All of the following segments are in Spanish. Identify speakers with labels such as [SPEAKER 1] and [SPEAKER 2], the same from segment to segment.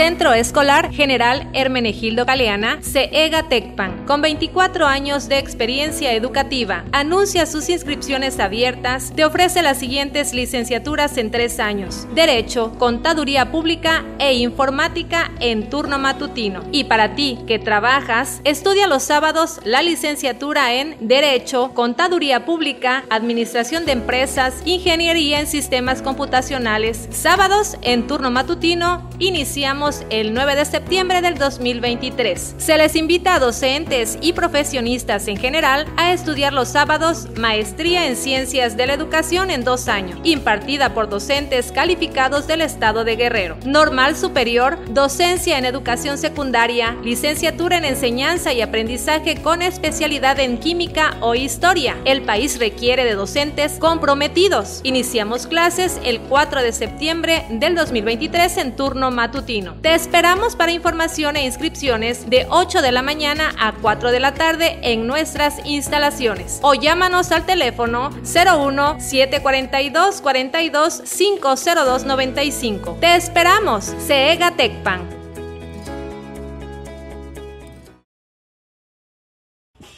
[SPEAKER 1] Centro Escolar General Hermenegildo Galeana, CEGA Tecpan, con 24 años de experiencia educativa. Anuncia sus inscripciones abiertas. Te ofrece las siguientes licenciaturas en tres años: Derecho, Contaduría Pública e Informática en turno matutino. Y para ti que trabajas, estudia los sábados la licenciatura en Derecho, Contaduría Pública, Administración de Empresas, Ingeniería en Sistemas Computacionales. Sábados en turno matutino, iniciamos el 9 de septiembre del 2023. Se les invita a docentes y profesionistas en general a estudiar los sábados Maestría en Ciencias de la Educación en dos años, impartida por docentes calificados del Estado de Guerrero. Normal Superior, Docencia en Educación Secundaria, Licenciatura en Enseñanza y Aprendizaje con especialidad en Química o Historia. El país requiere de docentes comprometidos. Iniciamos clases el 4 de septiembre del 2023 en turno matutino. Te esperamos para información e inscripciones de 8 de la mañana a 4 de la tarde en nuestras instalaciones o llámanos al teléfono 01 742 42 502 95. Te esperamos, CEGA Tecpan.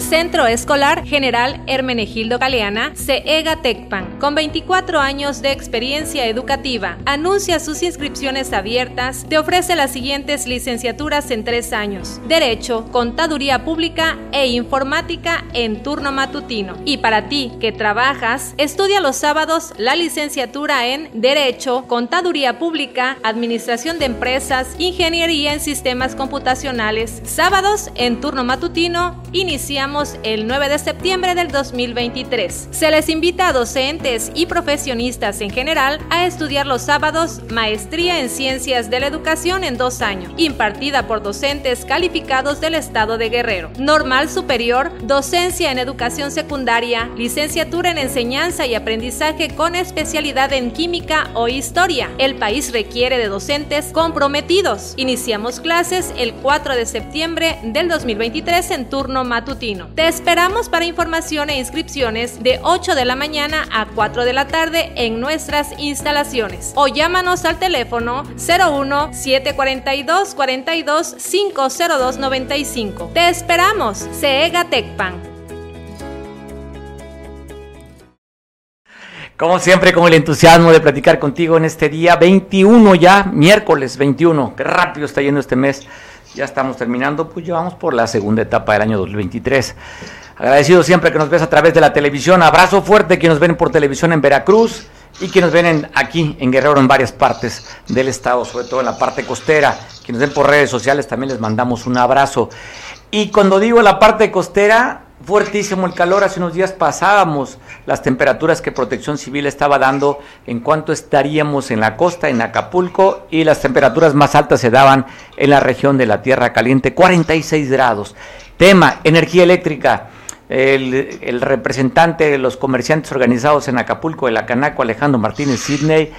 [SPEAKER 1] Centro Escolar General Hermenegildo Galeana, CEGA Tecpan, con 24 años de experiencia educativa. Anuncia sus inscripciones abiertas. Te ofrece las siguientes licenciaturas en tres años: Derecho, Contaduría Pública e Informática en turno matutino. Y para ti que trabajas, estudia los sábados la licenciatura en Derecho, Contaduría Pública, Administración de Empresas, Ingeniería en Sistemas Computacionales. Sábados en turno matutino, iniciamos el 9 de septiembre del 2023. Se les invita a docentes y profesionistas en general a estudiar los sábados Maestría en Ciencias de la Educación en dos años, impartida por docentes calificados del Estado de Guerrero. Normal Superior, Docencia en Educación Secundaria, Licenciatura en Enseñanza y Aprendizaje con especialidad en Química o Historia. El país requiere de docentes comprometidos. Iniciamos clases el 4 de septiembre del 2023 en turno matutino. Te esperamos para información e inscripciones de 8 de la mañana a 4 de la tarde en nuestras instalaciones o llámanos al teléfono 01 742 42 502 95. Te esperamos, CEGA Tecpan.
[SPEAKER 2] Como siempre, con el entusiasmo de platicar contigo en este día 21 ya, miércoles 21. Qué rápido está yendo este mes ya estamos terminando, pues llevamos por la segunda etapa del año 2023. Agradecido siempre que nos ves a través de la televisión. Abrazo fuerte que nos ven por televisión en Veracruz y que nos ven aquí en Guerrero en varias partes del estado, sobre todo en la parte costera. Que nos ven por redes sociales también les mandamos un abrazo. Y cuando digo la parte costera, fuertísimo el calor. Hace unos días pasábamos las temperaturas que Protección Civil estaba dando en cuanto estaríamos en la costa, en Acapulco, y las temperaturas más altas se daban en la región de la Tierra Caliente, 46 grados. Tema, energía eléctrica. El, representante de los comerciantes organizados en Acapulco, de la Canaco, Alejandro Martínez Sidney,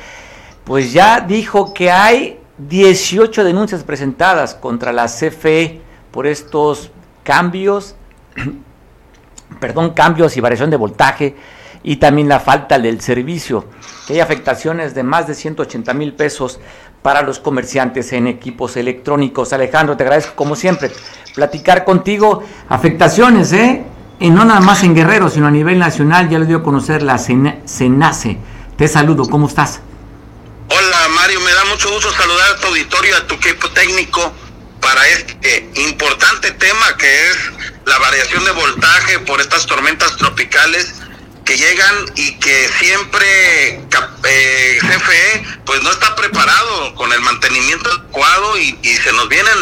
[SPEAKER 2] pues ya dijo que hay 18 denuncias presentadas contra la CFE por estos cambios perdón, cambios y variación de voltaje y también la falta del servicio, que hay afectaciones de más de 180 mil pesos para los comerciantes en equipos electrónicos. Alejandro, te agradezco como siempre platicar contigo. Afectaciones, ¿eh? Y no nada más en Guerrero, sino a nivel nacional, ya le dio a conocer la CENACE. Te saludo, ¿cómo estás?
[SPEAKER 3] Hola Mario, me da mucho gusto saludar a tu auditorio, a tu equipo técnico para este importante tema que es la variación de voltaje por estas tormentas tropicales que llegan y que siempre eh, CFE pues no está preparado con el mantenimiento adecuado y, se nos vienen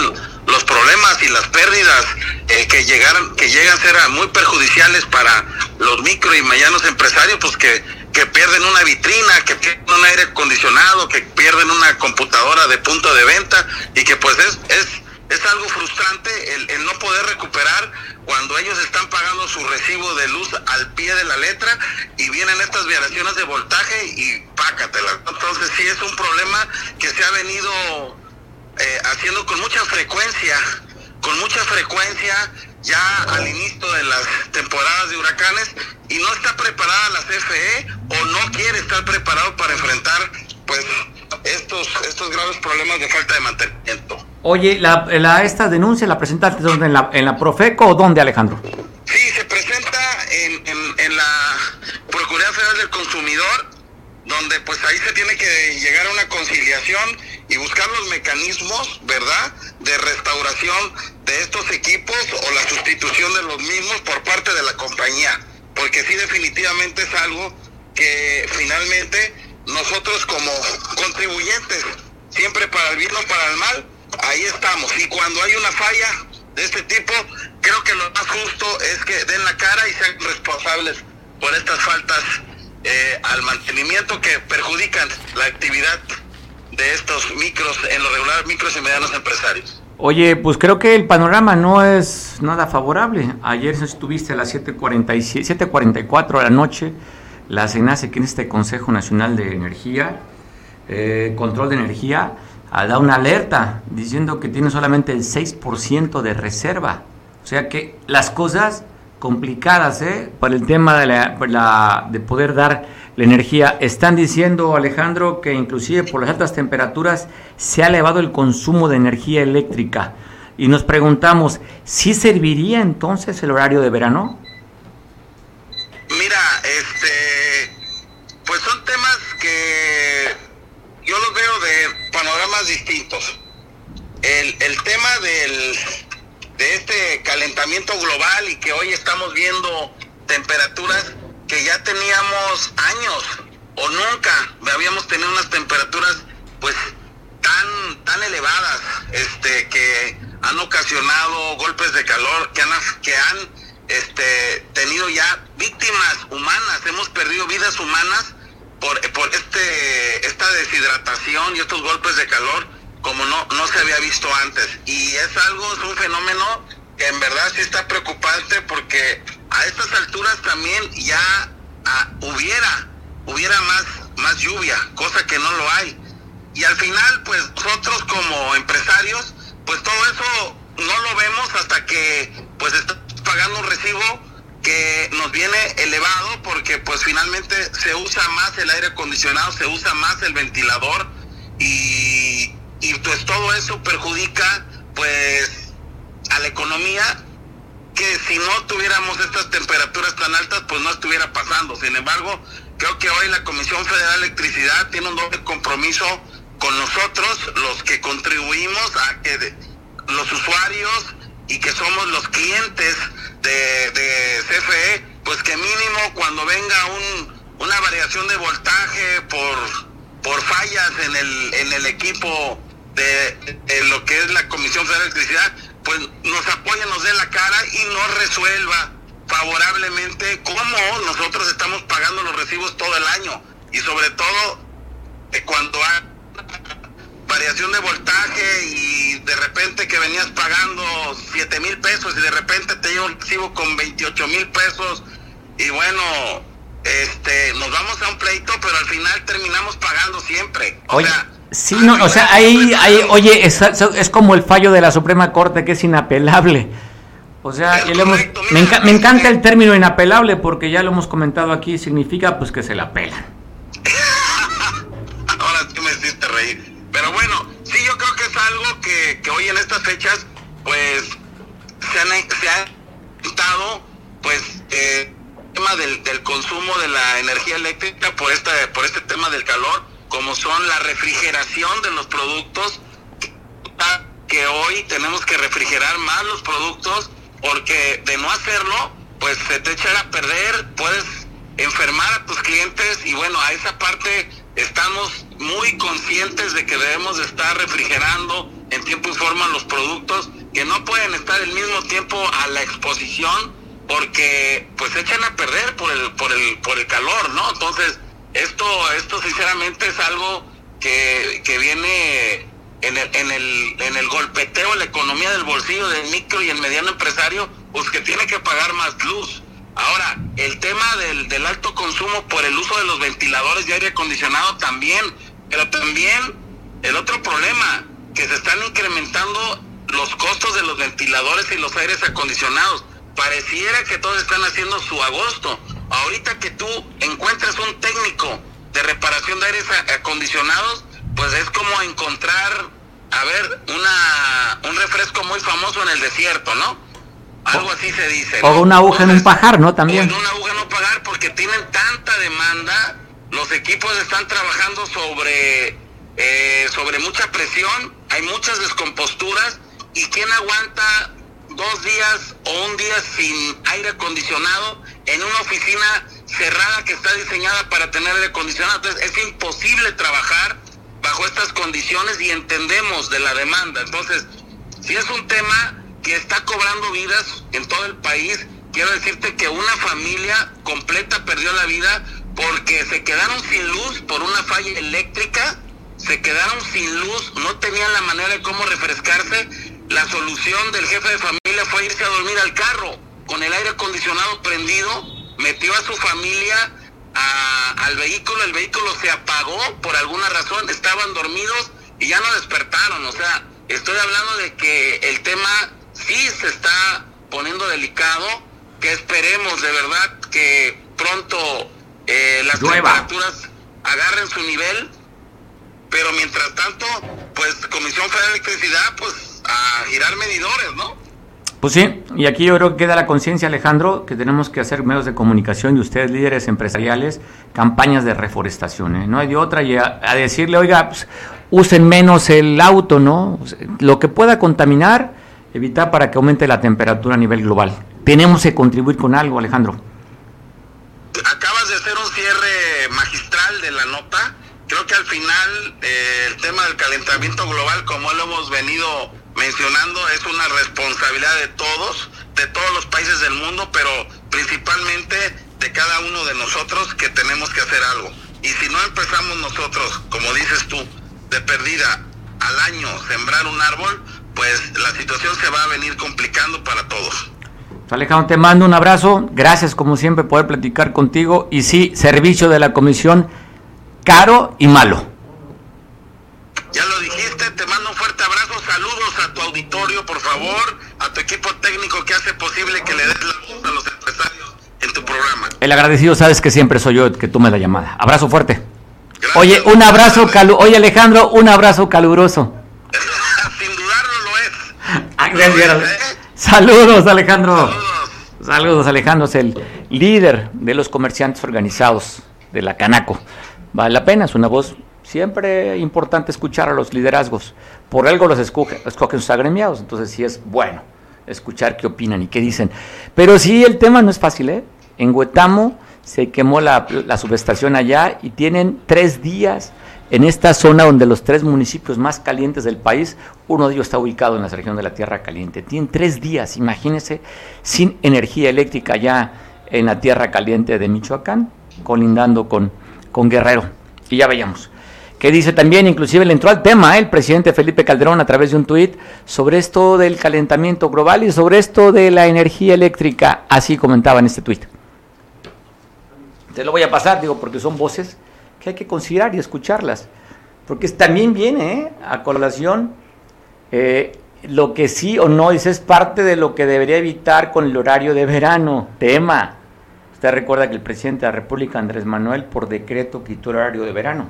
[SPEAKER 3] los problemas y las pérdidas eh, que llegaron que llegan a ser muy perjudiciales para los micro y medianos empresarios pues que, que pierden una vitrina que pierden un aire acondicionado que pierden una computadora de punto de venta y que pues es, es es algo frustrante el, no poder recuperar cuando ellos están pagando su recibo de luz al pie de la letra y vienen estas violaciones de voltaje y pácatela. Entonces sí es un problema que se ha venido eh, haciendo con mucha frecuencia, con mucha frecuencia ya al inicio de las temporadas de huracanes y no está preparada la CFE o no quiere estar preparado para enfrentar pues estos estos graves problemas de falta de mantenimiento.
[SPEAKER 2] Oye, la, la esta denuncia la presentaste en la en la Profeco o dónde, Alejandro?
[SPEAKER 3] Sí, se presenta en, en, en la Procuraduría Federal del Consumidor donde pues ahí se tiene que llegar a una conciliación y buscar los mecanismos, ¿verdad?, de restauración de estos equipos o la sustitución de los mismos por parte de la compañía, porque sí definitivamente es algo que finalmente nosotros como contribuyentes, siempre para el bien o para el mal, ahí estamos. Y cuando hay una falla de este tipo, creo que lo más justo es que den la cara y sean responsables por estas faltas eh, al mantenimiento que perjudican la actividad de estos micros, en lo regular micros y medianos empresarios.
[SPEAKER 2] Oye, pues creo que el panorama no es nada favorable. Ayer estuviste a las 7.44 de la noche, la CENACE, que es este Consejo Nacional de Energía, eh, Control de Energía, ha dado una alerta diciendo que tiene solamente el 6% de reserva. O sea que las cosas complicadas ¿eh? para el tema de, la, de poder dar la energía. Están diciendo, Alejandro, que inclusive por las altas temperaturas se ha elevado el consumo de energía eléctrica. Y nos preguntamos, ¿sí serviría entonces el horario de verano?
[SPEAKER 3] Este, pues son temas que yo los veo de panoramas distintos. El, el tema del, de este calentamiento global y que hoy estamos viendo temperaturas que ya teníamos años o nunca habíamos tenido unas temperaturas pues tan tan elevadas este que han ocasionado golpes de calor que han que han este tenido ya víctimas humanas hemos perdido vidas humanas por, por este esta deshidratación y estos golpes de calor como no, no se había visto antes. Y es algo, es un fenómeno que en verdad sí está preocupante porque a estas alturas también ya ah, hubiera, hubiera más, más lluvia, cosa que no lo hay. Y al final, pues nosotros como empresarios, pues todo eso no lo vemos hasta que pues estamos pagando un recibo que nos viene elevado porque pues finalmente se usa más el aire acondicionado, se usa más el ventilador y, pues todo eso perjudica pues a la economía que si no tuviéramos estas temperaturas tan altas pues no estuviera pasando. Sin embargo, creo que hoy la Comisión Federal de Electricidad tiene un doble compromiso con nosotros, los que contribuimos a que los usuarios y que somos los clientes de, CFE, pues que mínimo cuando venga un, una variación de voltaje por, por fallas en el, en el equipo de, lo que es la Comisión Federal de Electricidad, pues nos apoya, nos dé la cara y nos resuelva favorablemente cómo nosotros estamos pagando los recibos todo el año. Y sobre todo eh, cuando hay variación de voltaje y de repente que venías pagando 7 mil pesos y de repente te llega un recibo con 28 mil pesos y bueno, este, nos vamos a un pleito, pero al final terminamos pagando siempre. O sea,
[SPEAKER 2] Sí, no, o sea, ahí, ahí oye, es, es, como el fallo de la Suprema Corte que es inapelable. O sea, me, me, encanta el término inapelable porque ya lo hemos comentado aquí, significa pues que se la pelan.
[SPEAKER 3] Ahora tú me hiciste reír. Pero bueno, sí, yo creo que es algo que, que hoy en estas fechas, pues, se, han, se ha estado, pues, eh, el tema del, del consumo de la energía eléctrica por, esta, por este tema del calor como son la refrigeración de los productos, que hoy tenemos que refrigerar más los productos porque de no hacerlo, pues se te echan a perder, puedes enfermar a tus clientes y bueno, a esa parte estamos muy conscientes de que debemos de estar refrigerando en tiempo y forma los productos que no pueden estar el mismo tiempo a la exposición porque pues echan a perder por el por el por el calor, ¿no? Entonces, esto, esto sinceramente es algo que, que viene en el, en el, en el golpeteo, la economía del bolsillo del micro y el mediano empresario, pues que tiene que pagar más luz. Ahora, el tema del, del alto consumo por el uso de los ventiladores de aire acondicionado también, pero también el otro problema, que se están incrementando los costos de los ventiladores y los aires acondicionados. Pareciera que todos están haciendo su agosto. Ahorita que tú encuentras un técnico de reparación de aires acondicionados, pues es como encontrar, a ver, una, un refresco muy famoso en el desierto, ¿no? Algo así se dice.
[SPEAKER 2] O una aguja en un pajar, ¿no? También.
[SPEAKER 3] O en una aguja en un pajar porque tienen tanta demanda, los equipos están trabajando sobre, eh, sobre mucha presión, hay muchas descomposturas y quién aguanta dos días o un día sin aire acondicionado en una oficina cerrada que está diseñada para tener aire acondicionado. Entonces es imposible trabajar bajo estas condiciones y entendemos de la demanda. Entonces, si es un tema que está cobrando vidas en todo el país, quiero decirte que una familia completa perdió la vida porque se quedaron sin luz por una falla eléctrica, se quedaron sin luz, no tenían la manera de cómo refrescarse. La solución del jefe de familia fue irse a dormir al carro con el aire acondicionado prendido, metió a su familia al vehículo, el vehículo se apagó por alguna razón, estaban dormidos y ya no despertaron. O sea, estoy hablando de que el tema sí se está poniendo delicado, que esperemos de verdad que pronto eh, las temperaturas agarren su nivel, pero mientras tanto, pues Comisión Federal de Electricidad, pues a girar medidores, ¿no?
[SPEAKER 2] Pues sí, y aquí yo creo que queda la conciencia, Alejandro, que tenemos que hacer medios de comunicación y ustedes, líderes empresariales, campañas de reforestación. ¿eh? No hay de otra, y a, decirle, oiga, pues, usen menos el auto, ¿no? Lo que pueda contaminar, evitar para que aumente la temperatura a nivel global. Tenemos que contribuir con algo, Alejandro.
[SPEAKER 3] Acabas de hacer un cierre magistral de la nota. Creo que al final eh, el tema del calentamiento global, como lo hemos venido mencionando, es una responsabilidad de todos, de todos los países del mundo, pero principalmente de cada uno de nosotros que tenemos que hacer algo. Y si no empezamos nosotros, como dices tú, de perdida al año sembrar un árbol, pues la situación se va a venir complicando para todos.
[SPEAKER 2] Alejandro, te mando un abrazo. Gracias, como siempre, poder platicar contigo. Y sí, servicio de la comisión caro y malo.
[SPEAKER 3] Ya lo dijiste, te mando un fuerte abrazo, saludos a tu auditorio, por favor, a tu equipo técnico que hace posible que le des la voz a los empresarios en tu programa.
[SPEAKER 2] El agradecido, sabes que siempre soy yo que tome la llamada. Abrazo fuerte. Oye, un abrazo calu Oye, Alejandro, un abrazo caluroso.
[SPEAKER 3] Sin dudarlo lo es.
[SPEAKER 2] Ah, ¿Eh? Saludos, Alejandro. Saludos. Saludos, Alejandro, es el líder de los comerciantes organizados de la Canaco. Vale la pena, es una voz siempre importante escuchar a los liderazgos. Por algo los escogen, escogen sus agremiados, entonces sí es bueno escuchar qué opinan y qué dicen. Pero sí, el tema no es fácil, ¿eh? En Huetamo se quemó la, la subestación allá y tienen tres días en esta zona donde los tres municipios más calientes del país, uno de ellos está ubicado en la región de la Tierra Caliente. Tienen tres días, imagínense, sin energía eléctrica ya en la Tierra Caliente de Michoacán, colindando con, con Guerrero. Y ya veíamos que dice también, inclusive le entró al tema ¿eh? el presidente Felipe Calderón a través de un tuit sobre esto del calentamiento global y sobre esto de la energía eléctrica, así comentaba en este tuit. Te lo voy a pasar, digo, porque son voces que hay que considerar y escucharlas, porque también viene ¿eh? a colación eh, lo que sí o no dice es parte de lo que debería evitar con el horario de verano, tema. Usted recuerda que el presidente de la República, Andrés Manuel, por decreto quitó el horario de verano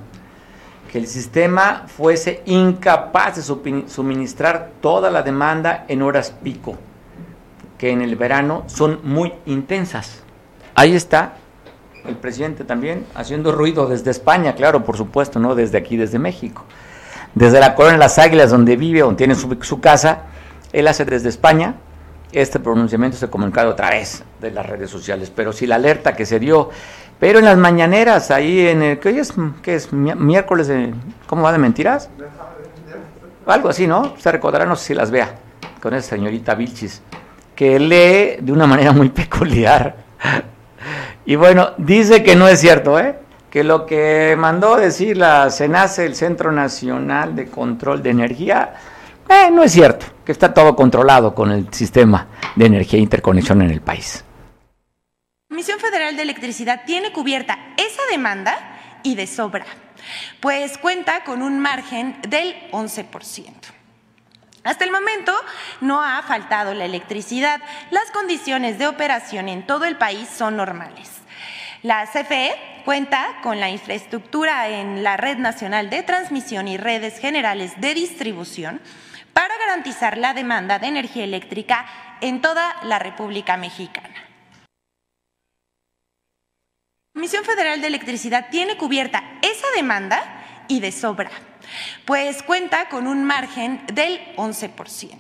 [SPEAKER 2] que el sistema fuese incapaz de suministrar toda la demanda en horas pico, que en el verano son muy intensas. Ahí está el presidente también haciendo ruido desde España, claro, por supuesto, no desde aquí, desde México. Desde la Colonia de las Águilas, donde vive, donde tiene su, casa, él hace desde España este pronunciamiento se comunicado otra vez de las redes sociales, pero si la alerta que se dio pero en las mañaneras, ahí en el. ¿Qué es? ¿Qué es? Miércoles de. ¿Cómo va de mentiras? Algo así, ¿no? Se recordará, no sé si las vea, con esa señorita Vilchis, que lee de una manera muy peculiar. Y bueno, dice que no es cierto, ¿eh? que lo que mandó decir la CENACE, el Centro Nacional de Control de Energía, eh, no es cierto, que está todo controlado con el sistema de energía e interconexión en el país.
[SPEAKER 4] La Comisión Federal de Electricidad tiene cubierta esa demanda y de sobra, pues cuenta con un margen del 11%. Hasta el momento no ha faltado la electricidad. Las condiciones de operación en todo el país son normales. La CFE cuenta con la infraestructura en la Red Nacional de Transmisión y redes generales de distribución para garantizar la demanda de energía eléctrica en toda la República Mexicana. La Comisión Federal de Electricidad tiene cubierta esa demanda y de sobra, pues cuenta con un margen del 11%.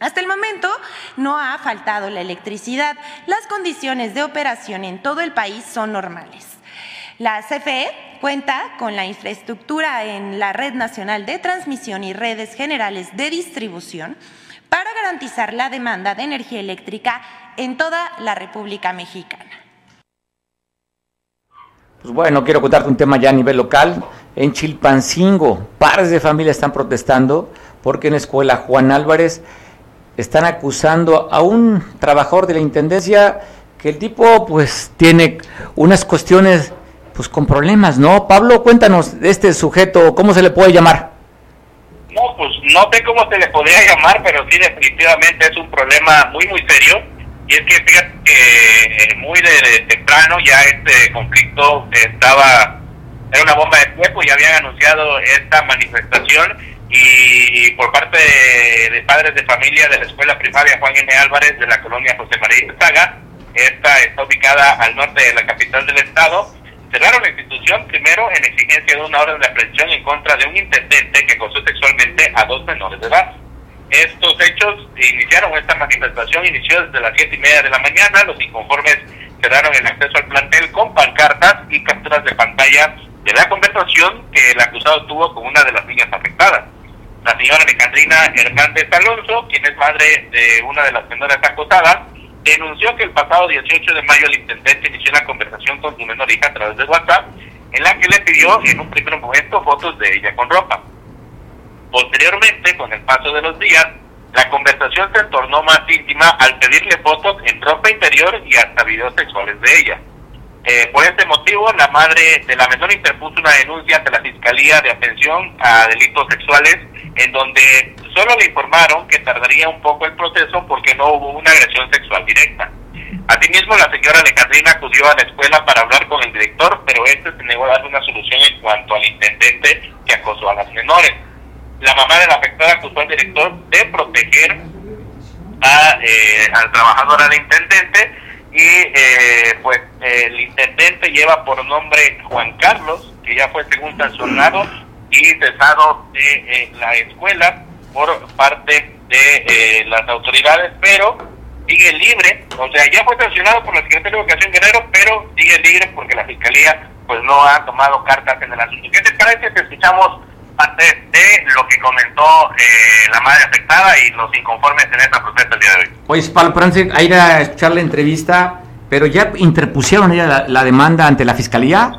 [SPEAKER 4] Hasta el momento no ha faltado la electricidad. Las condiciones de operación en todo el país son normales. La CFE cuenta con la infraestructura en la Red Nacional de Transmisión y redes generales de distribución para garantizar la demanda de energía eléctrica en toda la República Mexicana.
[SPEAKER 2] Pues bueno, quiero contarte un tema ya a nivel local. En Chilpancingo, pares de familias están protestando porque en la escuela Juan Álvarez están acusando a un trabajador de la intendencia que el tipo pues tiene unas cuestiones pues con problemas, ¿no? Pablo, cuéntanos de este sujeto, ¿cómo se le puede llamar?
[SPEAKER 5] No, pues no sé cómo se le podría llamar, pero sí definitivamente es un problema muy, muy serio y es que fíjate que muy de, temprano ya este conflicto estaba, era una bomba de tiempo, ya habían anunciado esta manifestación y por parte de, padres de familia de la escuela primaria Juan N. Álvarez de la colonia José María Saga, esta está ubicada al norte de la capital del estado, cerraron la institución primero en exigencia de una orden de aprehensión en contra de un intendente que acosó sexualmente a dos menores de edad. Estos hechos iniciaron, esta manifestación inició desde las siete y media de la mañana. Los inconformes quedaron en acceso al plantel con pancartas y capturas de pantalla de la conversación que el acusado tuvo con una de las niñas afectadas. La señora Alejandrina Hernández Alonso, quien es madre de una de las menores acosadas, denunció que el pasado 18 de mayo el intendente inició una conversación con su menor hija a través de WhatsApp, en la que le pidió en un primer momento fotos de ella con ropa. Posteriormente, con el paso de los días, la conversación se tornó más íntima al pedirle fotos en ropa interior y hasta videos sexuales de ella. Eh, por este motivo, la madre de la menor interpuso una denuncia ante la Fiscalía de Atención a Delitos Sexuales, en donde solo le informaron que tardaría un poco el proceso porque no hubo una agresión sexual directa. Asimismo, la señora Alejandrina acudió a la escuela para hablar con el director, pero este se negó a dar una solución en cuanto al intendente que acosó a las menores la mamá de la afectada acusó al director de proteger a, eh, al trabajador, al intendente, y eh, pues el intendente lleva por nombre Juan Carlos, que ya fue según sancionado y cesado de eh, la escuela por parte de las autoridades, pero sigue libre, o sea, ya fue sancionado por la Secretaría de Educación Guerrero, pero sigue libre porque la Fiscalía pues no ha tomado cartas en el asunto. ¿Qué te parece que escuchamos parte de lo que comentó eh, la madre afectada y los inconformes en esta protesta el día de hoy.
[SPEAKER 2] Oye, Pablo, antes de ir a escuchar la entrevista, ¿pero ya interpusieron ella la, demanda ante la fiscalía?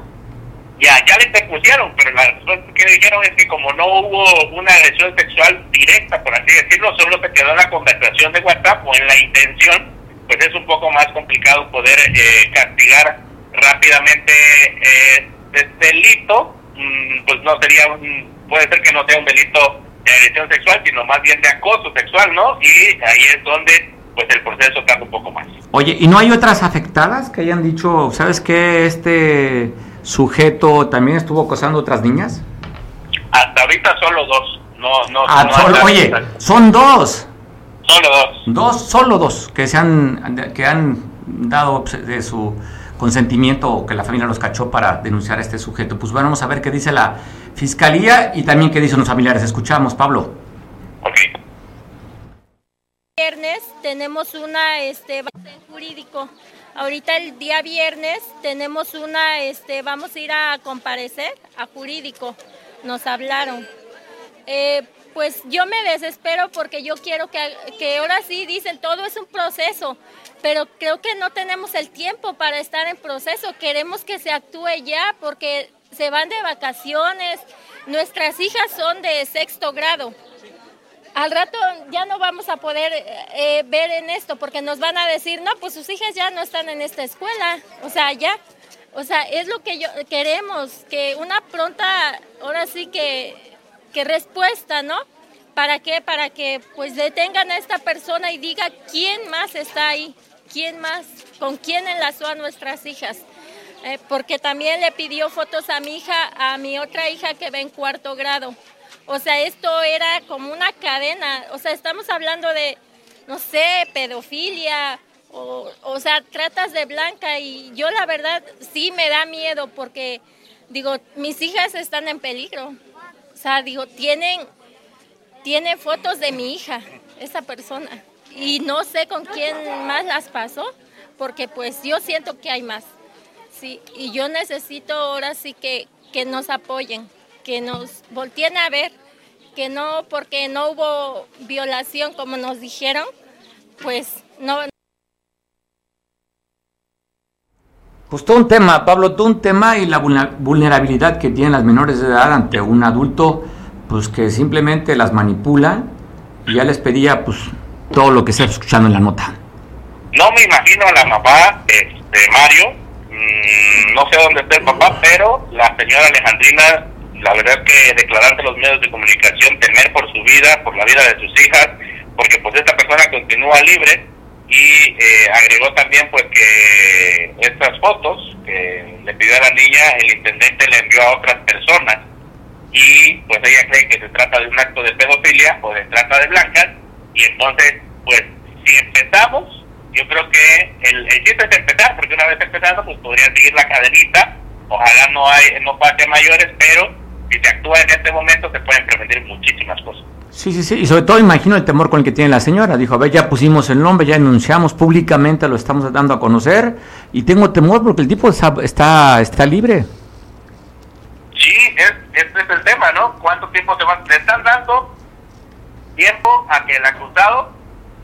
[SPEAKER 5] Ya, ya la interpusieron, pero la respuesta que dijeron es que como no hubo una agresión sexual directa, por así decirlo, solo se quedó en la conversación de WhatsApp o en la intención, pues es un poco más complicado poder eh, castigar rápidamente eh, este delito, mm, pues no sería un puede ser que no sea un delito de agresión sexual, sino más bien de acoso sexual, ¿no? Y ahí es donde pues el proceso tarda un poco más.
[SPEAKER 2] Oye, ¿y no hay otras afectadas que hayan dicho, sabes que este sujeto también estuvo acosando otras niñas?
[SPEAKER 5] Hasta ahorita solo dos. No, no,
[SPEAKER 2] ah, solo, oye, son dos.
[SPEAKER 5] Solo dos.
[SPEAKER 2] Dos, solo dos que se han que han dado de su consentimiento o que la familia los cachó para denunciar a este sujeto. Pues bueno, vamos a ver qué dice la fiscalía y también qué dicen los familiares. Escuchamos, Pablo.
[SPEAKER 6] Viernes tenemos una este jurídico. Ahorita el día viernes tenemos una este vamos a ir a comparecer a jurídico. Nos hablaron. Eh, pues yo me desespero porque yo quiero que, que ahora sí dicen todo es un proceso, pero creo que no tenemos el tiempo para estar en proceso. Queremos que se actúe ya porque se van de vacaciones. Nuestras hijas son de sexto grado. Al rato ya no vamos a poder eh, ver en esto porque nos van a decir, no, pues sus hijas ya no están en esta escuela. O sea, ya, o sea, es lo que yo queremos, que una pronta, ahora sí que, que respuesta, ¿no? ¿Para qué? Para que pues detengan a esta persona y diga quién más está ahí, quién más, con quién enlazó a nuestras hijas. Eh, porque también le pidió fotos a mi hija, a mi otra hija que va en cuarto grado. O sea, esto era como una cadena. O sea, estamos hablando de, no sé, pedofilia, o, o sea, tratas de blanca. Y yo la verdad sí me da miedo porque, digo, mis hijas están en peligro. O sea, digo, tienen, tienen fotos de mi hija, esa persona. Y no sé con quién más las pasó, porque pues yo siento que hay más. Sí, y yo necesito ahora sí que, que nos apoyen, que nos volteen a ver, que no, porque no hubo violación como nos dijeron, pues no.
[SPEAKER 2] Pues todo un tema, Pablo, todo un tema y la vulnerabilidad que tienen las menores de edad ante un adulto, pues que simplemente las manipula y ya les pedía pues todo lo que se está escuchando en la nota.
[SPEAKER 5] No me imagino a la mamá de, de Mario Mm, no sé dónde está el papá, pero la señora Alejandrina, la verdad que declarante los medios de comunicación temer por su vida, por la vida de sus hijas, porque pues esta persona continúa libre y eh, agregó también pues que estas fotos que le pidió a la niña, el intendente le envió a otras personas y pues ella cree que se trata de un acto de pedofilia o de trata de blancas y entonces pues si empezamos yo creo que el, el chiste es empezar, porque una vez empezando, pues podría seguir la cadenita. Ojalá no hay no pase mayores, pero si se actúa en este momento, se pueden prevenir muchísimas cosas.
[SPEAKER 2] Sí, sí, sí, y sobre todo imagino el temor con el que tiene la señora. Dijo, a ver, ya pusimos el nombre, ya anunciamos públicamente, lo estamos dando a conocer, y tengo temor porque el tipo está, está, está libre.
[SPEAKER 5] Sí, es, este es el tema, ¿no? ¿Cuánto tiempo se va? Le están dando tiempo a que el acusado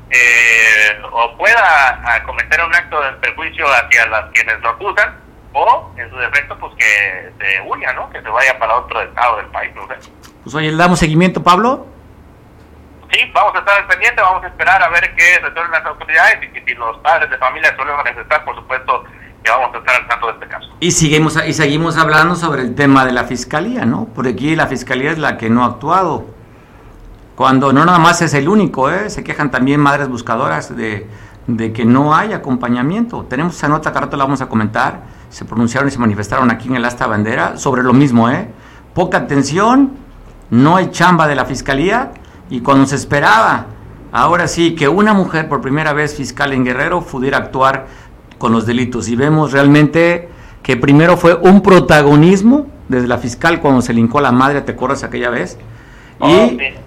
[SPEAKER 5] eh, o pueda cometer un acto de perjuicio hacia las quienes lo acusan, o en su defecto, pues que se huya, ¿no? Que se vaya para otro estado del país, no sé.
[SPEAKER 2] Pues oye, ¿le damos seguimiento, Pablo?
[SPEAKER 5] Sí, vamos a estar al pendiente, vamos a esperar a ver qué resuelven las autoridades y si los padres de familia suelen manifestar, por supuesto, que vamos a estar al tanto de este caso.
[SPEAKER 2] Y seguimos, y seguimos hablando sobre el tema de la fiscalía, ¿no? Porque aquí la fiscalía es la que no ha actuado cuando no nada más es el único, ¿eh? se quejan también madres buscadoras de, que no hay acompañamiento. Tenemos esa nota que ahora la vamos a comentar, se pronunciaron y se manifestaron aquí en el Asta Bandera sobre lo mismo, ¿eh? poca atención, no hay chamba de la fiscalía y cuando se esperaba, ahora sí, que una mujer por primera vez fiscal en Guerrero pudiera actuar con los delitos y vemos realmente que primero fue un protagonismo desde la fiscal cuando se lincó la madre, ¿te acuerdas aquella vez?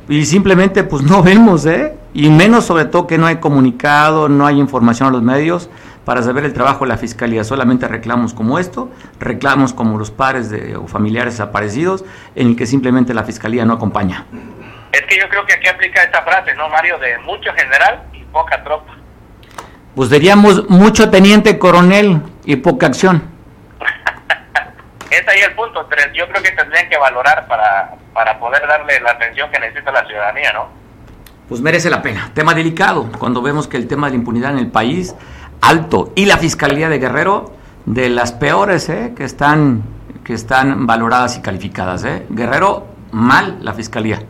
[SPEAKER 2] Y, simplemente pues no vemos, ¿eh? Y menos sobre todo que no hay comunicado, no hay información a los medios para saber el trabajo de la fiscalía. Solamente reclamos como esto, reclamos como los padres de, o familiares desaparecidos, en el que simplemente la fiscalía no acompaña.
[SPEAKER 5] Es que yo creo que aquí aplica esta frase, ¿no, Mario? De mucho general y poca tropa.
[SPEAKER 2] Pues diríamos mucho teniente coronel y poca acción.
[SPEAKER 5] Es ahí el punto, Yo creo que tendrían que valorar para, para poder darle la atención que necesita la ciudadanía, ¿no?
[SPEAKER 2] Pues merece la pena. Tema delicado, cuando vemos que el tema de la impunidad en el país, alto, y la Fiscalía de Guerrero, de las peores ¿eh? que, están, que están valoradas y calificadas. ¿eh? Guerrero, mal la Fiscalía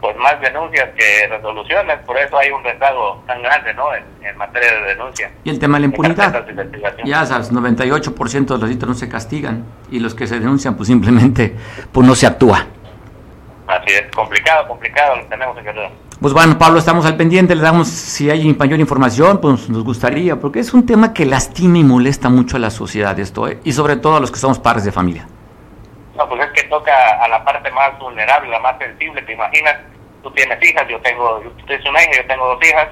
[SPEAKER 5] pues más denuncias que resoluciones, por eso hay un rezago tan grande ¿no? en, materia de denuncia.
[SPEAKER 2] Y el tema de la impunidad. Ya sabes, 98% de los delitos no se castigan y los que se denuncian pues simplemente pues no se actúa.
[SPEAKER 5] Así es, complicado, complicado, lo tenemos en Guerrero.
[SPEAKER 2] Pues bueno, Pablo, estamos al pendiente, le damos, si hay mayor información, pues nos gustaría, porque es un tema que lastima y molesta mucho a la sociedad esto, ¿eh? y sobre todo a los que somos padres de familia.
[SPEAKER 5] No, pues es que toca a la parte más vulnerable, la más sensible, te imaginas, tú tienes hijas, yo tengo, tú tienes una hija, yo tengo dos hijas,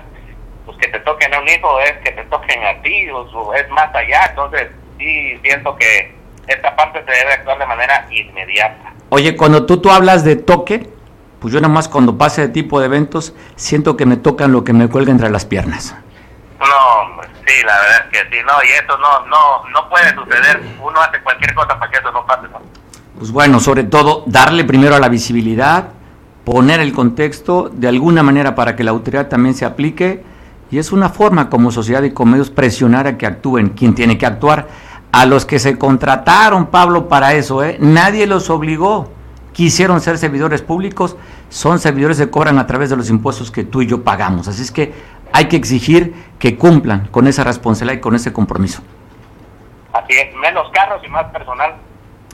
[SPEAKER 5] pues que te toquen a un hijo es que te toquen a ti, o es más allá, entonces sí siento que esta parte se debe actuar de manera inmediata.
[SPEAKER 2] Oye, cuando tú, tú hablas de toque, pues yo nada más cuando pase de tipo de eventos siento que me tocan lo que me cuelga entre las piernas.
[SPEAKER 5] No, sí, la verdad es que sí, no, y eso no, no, no puede suceder. Uno hace cualquier cosa para que eso no pase, ¿no?
[SPEAKER 2] Pues bueno, sobre todo darle primero a la visibilidad, poner el contexto de alguna manera para que la autoridad también se aplique y es una forma como sociedad y como medios presionar a que actúen quien tiene que actuar. A los que se contrataron, Pablo, para eso, ¿eh? nadie los obligó. Quisieron ser servidores públicos, son servidores que cobran a través de los impuestos que tú y yo pagamos. Así es que hay que exigir que cumplan con esa responsabilidad y con ese compromiso.
[SPEAKER 5] Así es, menos carros y más personal.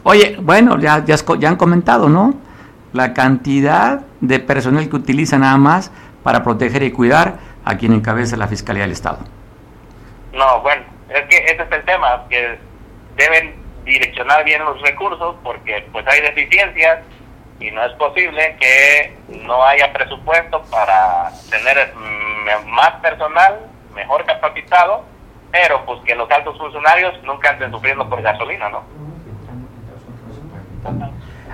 [SPEAKER 2] Oye, bueno, ya, ya, han comentado, ¿no? La cantidad de personal que utiliza nada más para proteger y cuidar a quien encabeza la Fiscalía del Estado.
[SPEAKER 5] No, bueno, es que ese es el tema, que deben direccionar bien los recursos porque pues hay deficiencias y no es posible que no haya presupuesto para tener mm, más personal, mejor capacitado, pero pues que los altos funcionarios nunca anden sufriendo por gasolina, ¿no?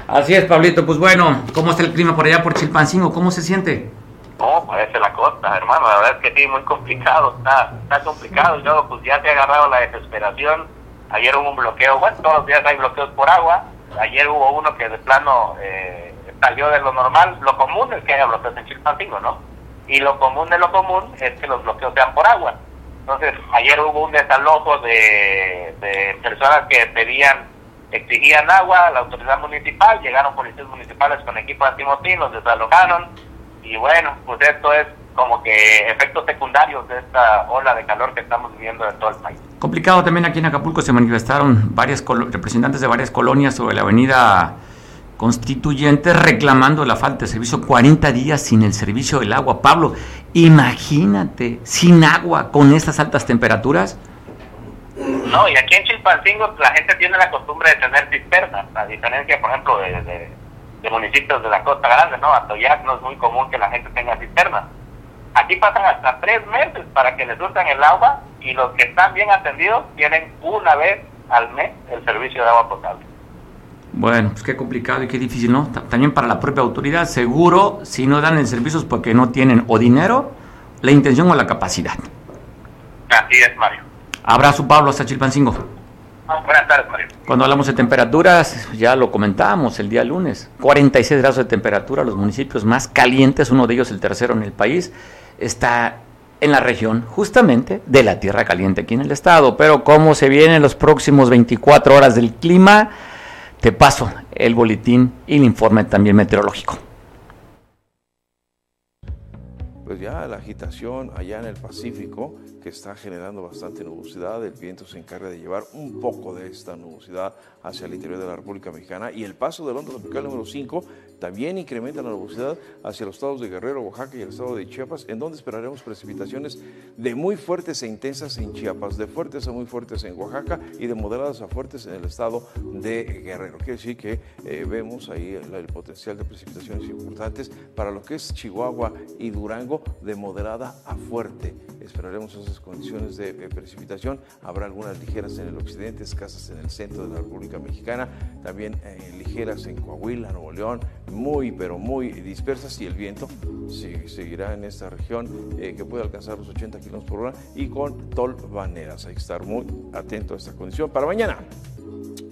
[SPEAKER 2] Así es, Pablito. Pues bueno, ¿cómo está el clima por allá por Chilpancingo? ¿Cómo se siente?
[SPEAKER 5] No, parece la costa, hermano. La verdad es que sí, muy complicado. Está, está complicado. Y luego, pues ya se ha agarrado la desesperación. Ayer hubo un bloqueo. Bueno, todos los días hay bloqueos por agua. Ayer hubo uno que de plano eh, salió de lo normal. Lo común es que haya bloqueos en Chilpancingo, ¿no? Y lo común de lo común es que los bloqueos sean por agua. Entonces, ayer hubo un desalojo de, de personas que pedían, exigían agua a la autoridad municipal. Llegaron policías municipales con equipo antimotín, los desalojaron y bueno, pues esto es como que efectos secundarios de esta ola de calor que estamos viviendo en todo el país.
[SPEAKER 2] Complicado también aquí en Acapulco se manifestaron varias representantes de varias colonias sobre la avenida Constituyente reclamando la falta de servicio 40 días sin el servicio del agua. Pablo, imagínate, sin agua con estas altas temperaturas.
[SPEAKER 5] No, y aquí en Chilpancingo la gente tiene la costumbre de tener cisternas, a diferencia, por ejemplo, de, de de municipios de la Costa Grande, ¿no? A Toyac no es muy común que la gente tenga cisternas. Aquí pasan hasta tres meses para que les surtan el agua y los que están bien atendidos tienen una vez al mes el servicio de agua potable.
[SPEAKER 2] Bueno, pues qué complicado y qué difícil, ¿no? También para la propia autoridad, seguro, si no dan el servicio es porque no tienen o dinero, la intención o la capacidad.
[SPEAKER 5] Así es, Mario.
[SPEAKER 2] Abrazo, Pablo, hasta Chilpancingo.
[SPEAKER 5] Buenas tardes, Mario.
[SPEAKER 2] Cuando hablamos de temperaturas, ya lo comentábamos el día lunes, 46 grados de temperatura, los municipios más calientes, uno de ellos el tercero en el país, está en la región justamente de la Tierra Caliente aquí en el estado. Pero cómo se vienen los próximos 24 horas del clima, te paso el boletín y el informe también meteorológico.
[SPEAKER 7] Pues ya la agitación allá en el Pacífico que está generando bastante nubosidad. El viento se encarga de llevar un poco de esta nubosidad hacia el interior de la República Mexicana y el paso del onda tropical número 5 también incrementa la nubosidad hacia los estados de Guerrero, Oaxaca y el estado de Chiapas, en donde esperaremos precipitaciones de muy fuertes e intensas en Chiapas, de fuertes a muy fuertes en Oaxaca y de moderadas a fuertes en el estado de Guerrero. Quiere decir que eh, vemos ahí el, potencial de precipitaciones importantes para lo que es Chihuahua y Durango, de moderada a fuerte. Esperaremos esas condiciones de precipitación. Habrá algunas ligeras en el occidente, escasas en el centro de la República Mexicana, también eh, ligeras en Coahuila, Nuevo León, muy, pero muy dispersas y el viento seguirá en esta región eh, que puede alcanzar los 80 kilómetros por hora y con tolvaneras. Hay que estar muy atento a esta condición. Para mañana,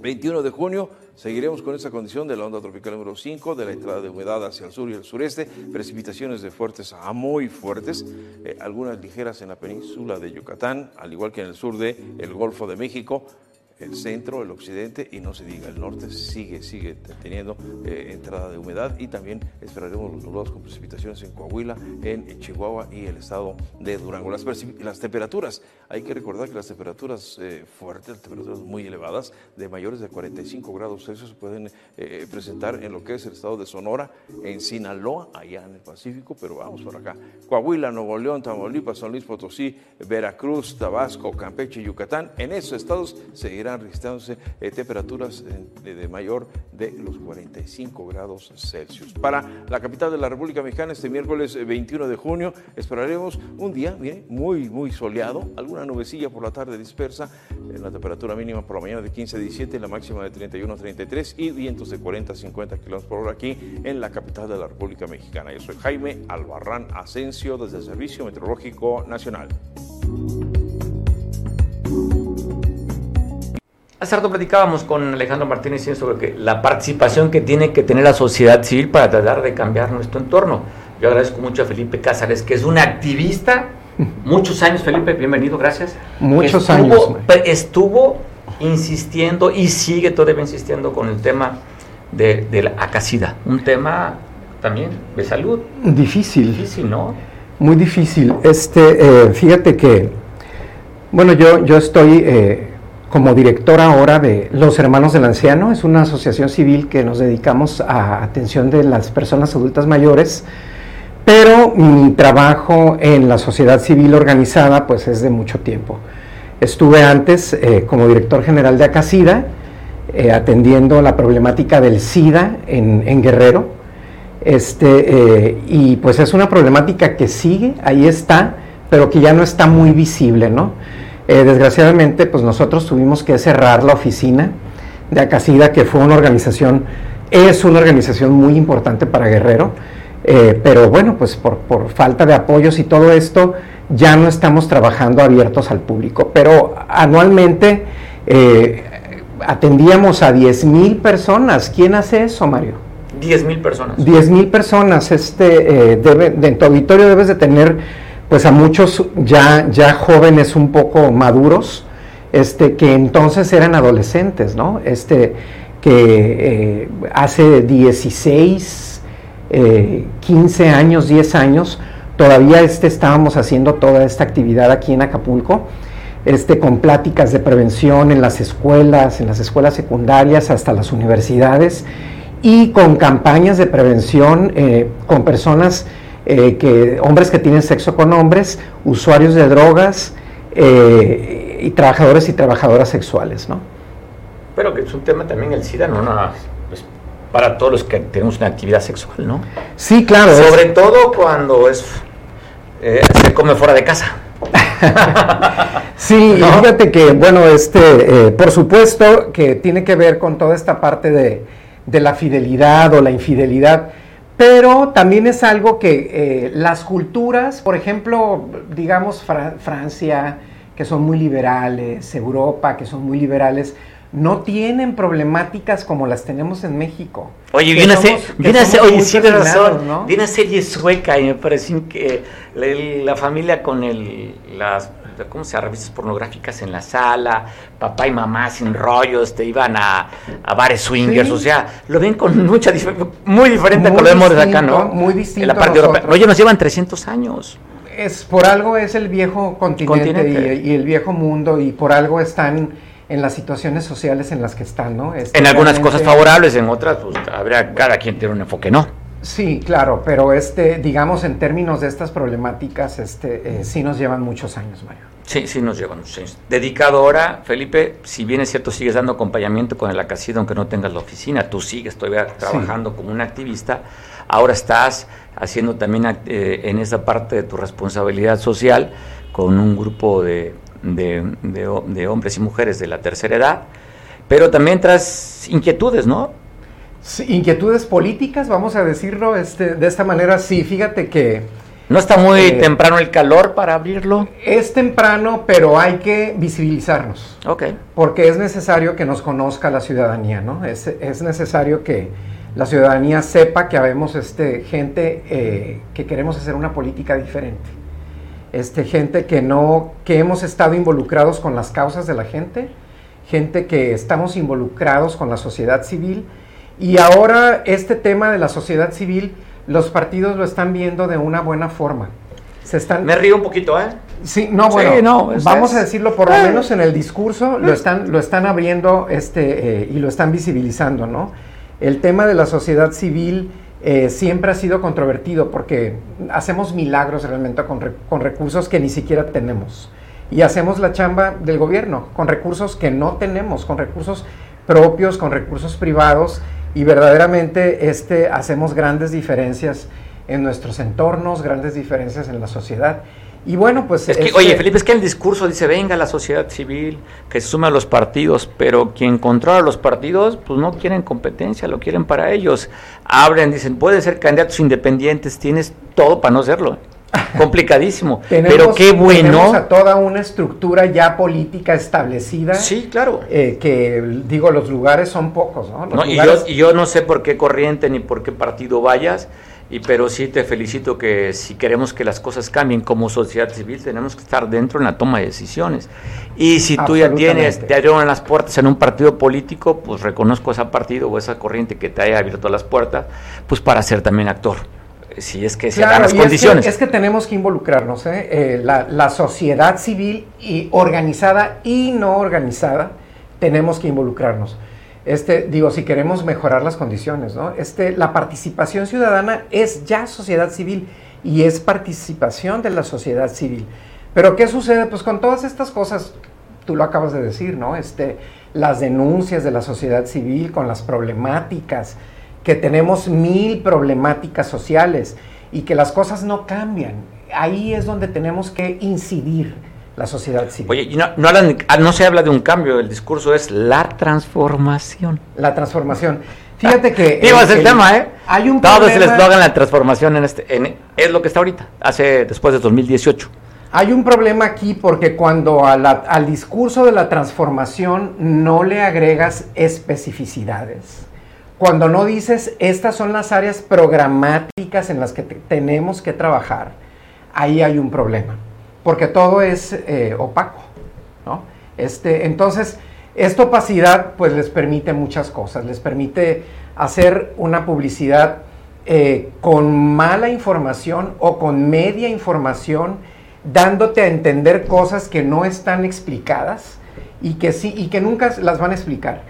[SPEAKER 7] 21 de junio, seguiremos con esta condición de la onda tropical número 5, de la entrada de humedad hacia el sur y el sureste, precipitaciones de fuertes a muy fuertes, eh, algunas ligeras en la península de Yucatán, al igual que en el sur del el Golfo de México, el centro, el occidente y no se diga, el norte sigue, sigue teniendo eh, entrada de humedad y también esperaremos los con precipitaciones en Coahuila, en Chihuahua y el estado de Durango. Las, las temperaturas, hay que recordar que las temperaturas eh, fuertes, temperaturas muy elevadas, de mayores de 45 grados Celsius, se pueden eh, presentar en lo que es el estado de Sonora, en Sinaloa, allá en el Pacífico, pero vamos por acá. Coahuila, Nuevo León, Tamaulipas, San Luis Potosí, Veracruz, Tabasco, Campeche, Yucatán, en esos estados seguirá seguirán registrándose eh, temperaturas eh, de mayor de los 45 grados Celsius. Para la capital de la República Mexicana, este miércoles 21 de junio, esperaremos un día, mire, muy, muy soleado, alguna nubecilla por la tarde dispersa, en la temperatura mínima por la mañana de 15 a 17, la máxima de 31 a 33 y vientos de 40 a 50 kilómetros por hora aquí en la capital de la República Mexicana. Yo soy Jaime Albarrán Asensio desde el Servicio Meteorológico Nacional.
[SPEAKER 2] Hace rato platicábamos con Alejandro Martínez sobre que la participación que tiene que tener la sociedad civil para tratar de cambiar nuestro entorno. Yo agradezco mucho a Felipe Cázares, que es un activista. Muchos años, Felipe, bienvenido, gracias.
[SPEAKER 8] Muchos
[SPEAKER 2] años. Estuvo insistiendo y sigue todavía insistiendo con el tema de, de la acacida, un tema también de salud.
[SPEAKER 8] Difícil.
[SPEAKER 2] Difícil, ¿no?
[SPEAKER 8] Muy difícil. Este, eh, fíjate que, bueno, yo, yo estoy eh, como director ahora de Los Hermanos del Anciano, es una asociación civil que nos dedicamos a atención de las personas adultas mayores, pero mi trabajo en la sociedad civil organizada pues es de mucho tiempo. Estuve antes eh, como director general de Acacida, atendiendo la problemática del SIDA en, en Guerrero, este, eh, y pues es una problemática que sigue, ahí está, pero que ya no está muy visible, ¿no? Eh, desgraciadamente, pues nosotros tuvimos que cerrar la oficina de Acasida, que fue una organización, es una organización muy importante para Guerrero, eh, pero bueno, pues por, por, falta de apoyos y todo esto, ya no estamos trabajando abiertos al público, pero anualmente atendíamos a 10 mil personas. ¿Quién hace eso, Mario?
[SPEAKER 2] 10 mil personas.
[SPEAKER 8] 10 mil personas. Este, eh, debe, de, en tu auditorio debes de tener pues a muchos ya, ya jóvenes un poco maduros, este, que entonces eran adolescentes, ¿no? Este, que eh, hace 16, eh, 15 años, 10 años, todavía este, estábamos haciendo toda esta actividad aquí en Acapulco, este, con pláticas de prevención en las escuelas, en las escuelas secundarias, hasta las universidades, y con campañas de prevención eh, con personas, eh, que, hombres que tienen sexo con hombres, usuarios de drogas eh, y trabajadores y trabajadoras sexuales, ¿no?
[SPEAKER 2] Pero que es un tema también el SIDA, no nada pues, para todos los que tenemos una actividad sexual, ¿no?
[SPEAKER 8] Sí, claro.
[SPEAKER 2] Sobre todo cuando es se come fuera de casa.
[SPEAKER 8] sí, fíjate que, bueno, este, por supuesto que tiene que ver con toda esta parte de, de la fidelidad o la infidelidad, pero también es algo que eh, las culturas, por ejemplo, digamos Francia, que son muy liberales, Europa, que son muy liberales, no tienen problemáticas como las tenemos en México.
[SPEAKER 2] Oye, vi una, oye, sí, razón, ¿no? vi una serie sueca y me pareció que la, familia con el, las ¿cómo se? Revistas pornográficas en la sala, papá y mamá sin rollos, te iban a, a bares swingers, o sea, lo ven con mucha muy diferente a lo vemos de acá, ¿no?
[SPEAKER 8] Muy distinto.
[SPEAKER 2] En la parte europea. Oye, nos llevan 300 años.
[SPEAKER 8] Es, por algo es el viejo continente, Y, el viejo mundo y por algo están en las situaciones sociales en las que están, ¿no?
[SPEAKER 2] en algunas cosas favorables, en otras, pues habría, cada quien tiene un enfoque, ¿no?
[SPEAKER 8] Sí, claro, pero este, digamos, en términos de estas problemáticas, este, eh, sí nos llevan muchos años, Mario.
[SPEAKER 2] Sí, sí nos llevan años. Dedicado ahora, Felipe, si bien es cierto, sigues dando acompañamiento con el Acasido, aunque no tengas la oficina, tú sigues todavía trabajando como un activista, ahora estás haciendo también eh, en esa parte de tu responsabilidad social con un grupo de, de, de hombres y mujeres de la tercera edad, pero también tras inquietudes, ¿no?
[SPEAKER 8] inquietudes políticas, vamos a decirlo este, de esta manera. Sí, fíjate que...
[SPEAKER 2] ¿No está muy eh, temprano el calor para abrirlo?
[SPEAKER 8] Es temprano, pero hay que visibilizarnos.
[SPEAKER 2] Ok.
[SPEAKER 8] Porque es necesario que nos conozca la ciudadanía, ¿no? Es, es necesario que la ciudadanía sepa que habemos este, gente eh, que queremos hacer una política diferente. Este, gente que no, que hemos estado involucrados con las causas de la gente, gente que estamos involucrados con la sociedad civil y ahora este tema de la sociedad civil, los partidos lo están viendo de una buena forma.
[SPEAKER 2] Se están... Me río un poquito, ¿eh?
[SPEAKER 8] Sí, no, bueno, vamos a decirlo por lo eh. menos en el discurso, lo están, lo están abriendo este, eh, y lo están visibilizando, ¿no? El tema de la sociedad civil eh, siempre ha sido controvertido porque hacemos milagros realmente con, con recursos que ni siquiera tenemos. y hacemos la chamba del gobierno con recursos que no tenemos, con recursos propios, con recursos privados y verdaderamente este, hacemos grandes diferencias en nuestros entornos, grandes diferencias en la sociedad. Y bueno, pues...
[SPEAKER 2] Es que, oye, Felipe, es que el discurso dice, venga la sociedad civil, que se sume a los partidos, pero quien controla los partidos, pues no quieren competencia, lo quieren para ellos. Abren, dicen, pueden ser candidatos independientes, tienes todo para no serlo. Complicadísimo. pero qué bueno. Tenemos
[SPEAKER 8] a toda una estructura ya política establecida.
[SPEAKER 2] Sí, claro.
[SPEAKER 8] Eh, que, digo, los lugares son pocos, ¿no?
[SPEAKER 2] y, yo, y yo no sé por qué corriente ni por qué partido vayas y pero sí te felicito que si queremos que las cosas cambien como sociedad civil, tenemos que estar dentro en la toma de decisiones. Y si tú ya tienes, te abrieron las puertas en un partido político, pues reconozco ese partido o esa corriente que te haya abierto las puertas, pues para ser también actor. Si es que se dan las condiciones.
[SPEAKER 8] Es que, tenemos que involucrarnos, ¿eh? Eh, la, la sociedad civil y organizada y no organizada, tenemos que involucrarnos. Este, digo, si queremos mejorar las condiciones, ¿no? Este, la participación ciudadana es ya sociedad civil y es participación de la sociedad civil. Pero ¿qué sucede? Pues con todas estas cosas, tú lo acabas de decir, ¿no? Este, las denuncias de la sociedad civil con las problemáticas, que tenemos mil problemáticas sociales y que las cosas no cambian. Ahí es donde tenemos que incidir la sociedad civil.
[SPEAKER 2] Oye, no, ah, no, se habla de un cambio, el discurso es la transformación.
[SPEAKER 8] La transformación. Fíjate que...
[SPEAKER 2] Digo, es el, tema, ¿eh? Hay un Todo es el eslogan la transformación en este... En, es lo que está ahorita, hace después de 2018.
[SPEAKER 8] Hay un problema aquí porque cuando al discurso de la transformación no le agregas especificidades, cuando no dices estas son las áreas programáticas en las que tenemos que trabajar, ahí hay un problema porque todo es eh, opaco, ¿no? Este, entonces, esta opacidad pues les permite muchas cosas, les permite hacer una publicidad eh, con mala información o con media información, dándote a entender cosas que no están explicadas y que sí y que nunca las van a explicar.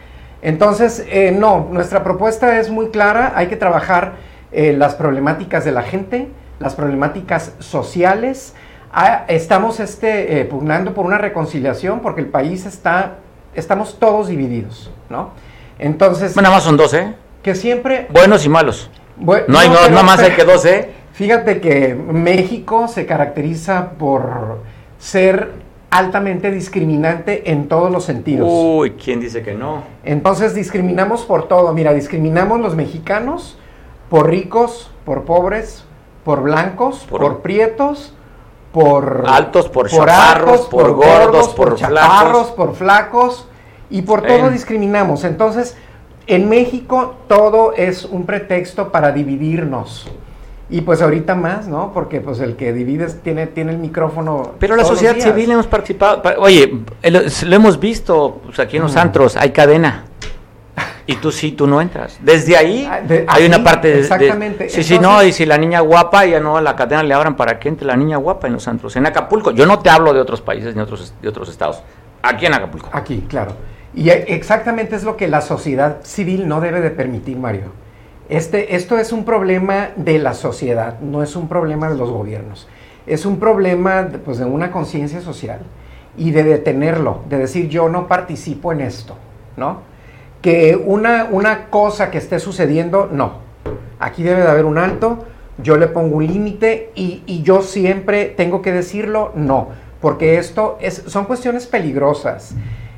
[SPEAKER 8] Entonces, eh, no, nuestra propuesta es muy clara, hay que trabajar las problemáticas de la gente, las problemáticas sociales, Ah, estamos este, eh, pugnando por una reconciliación porque el país está, estamos todos divididos, ¿no? Entonces...
[SPEAKER 2] Bueno, nada más son dos, ¿eh?
[SPEAKER 8] Que siempre...
[SPEAKER 2] Buenos y malos. no, hay nada más hay que dos, ¿eh?
[SPEAKER 8] Fíjate que México se caracteriza por ser altamente discriminante en todos los sentidos.
[SPEAKER 2] Uy, ¿quién dice que no?
[SPEAKER 8] Entonces discriminamos por todo. Mira, discriminamos los mexicanos por ricos, por pobres, por blancos, por prietos, por
[SPEAKER 2] altos, por, por por, gordos, por,
[SPEAKER 8] flacos. por flacos y por todo discriminamos. Entonces, en México todo es un pretexto para dividirnos. Y pues ahorita más, ¿no? Porque pues el que divide tiene, tiene el micrófono.
[SPEAKER 2] Pero la sociedad civil hemos participado. Oye, lo, hemos visto pues, aquí en los antros, hay cadena. Y tú sí, tú no entras. Desde ahí ah, hay una parte de...
[SPEAKER 8] Exactamente.
[SPEAKER 2] sí, sí, no, y si la niña guapa, ya no a la cadena le abran para que entre la niña guapa en los antros. En Acapulco, yo no te hablo de otros países ni otros, de otros estados. Aquí en Acapulco.
[SPEAKER 8] Aquí, claro. Y exactamente es lo que la sociedad civil no debe de permitir, Mario. Este, esto es un problema de la sociedad, no es un problema de los gobiernos. Es un problema pues, de una conciencia social y de detenerlo, de decir yo no participo en esto, ¿no? que una, una cosa que esté sucediendo, no. Aquí debe de haber un alto, yo le pongo un límite y, yo siempre tengo que decirlo, no, porque esto es, son cuestiones peligrosas.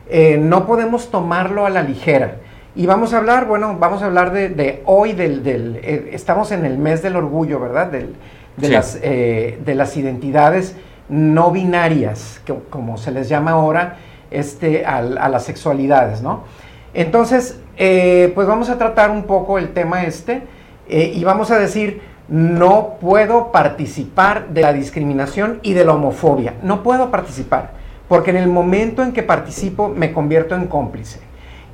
[SPEAKER 8] Eh, no podemos tomarlo a la ligera. Y vamos a hablar, bueno, vamos a hablar de, hoy, del, eh, estamos en el mes del orgullo, ¿verdad? de, las, eh, de las identidades no binarias, que, como se les llama ahora, este, a, a las sexualidades, ¿no? Entonces, eh, pues vamos a tratar un poco el tema este y vamos a decir, no puedo participar de la discriminación y de la homofobia. No puedo participar, porque en el momento en que participo me convierto en cómplice.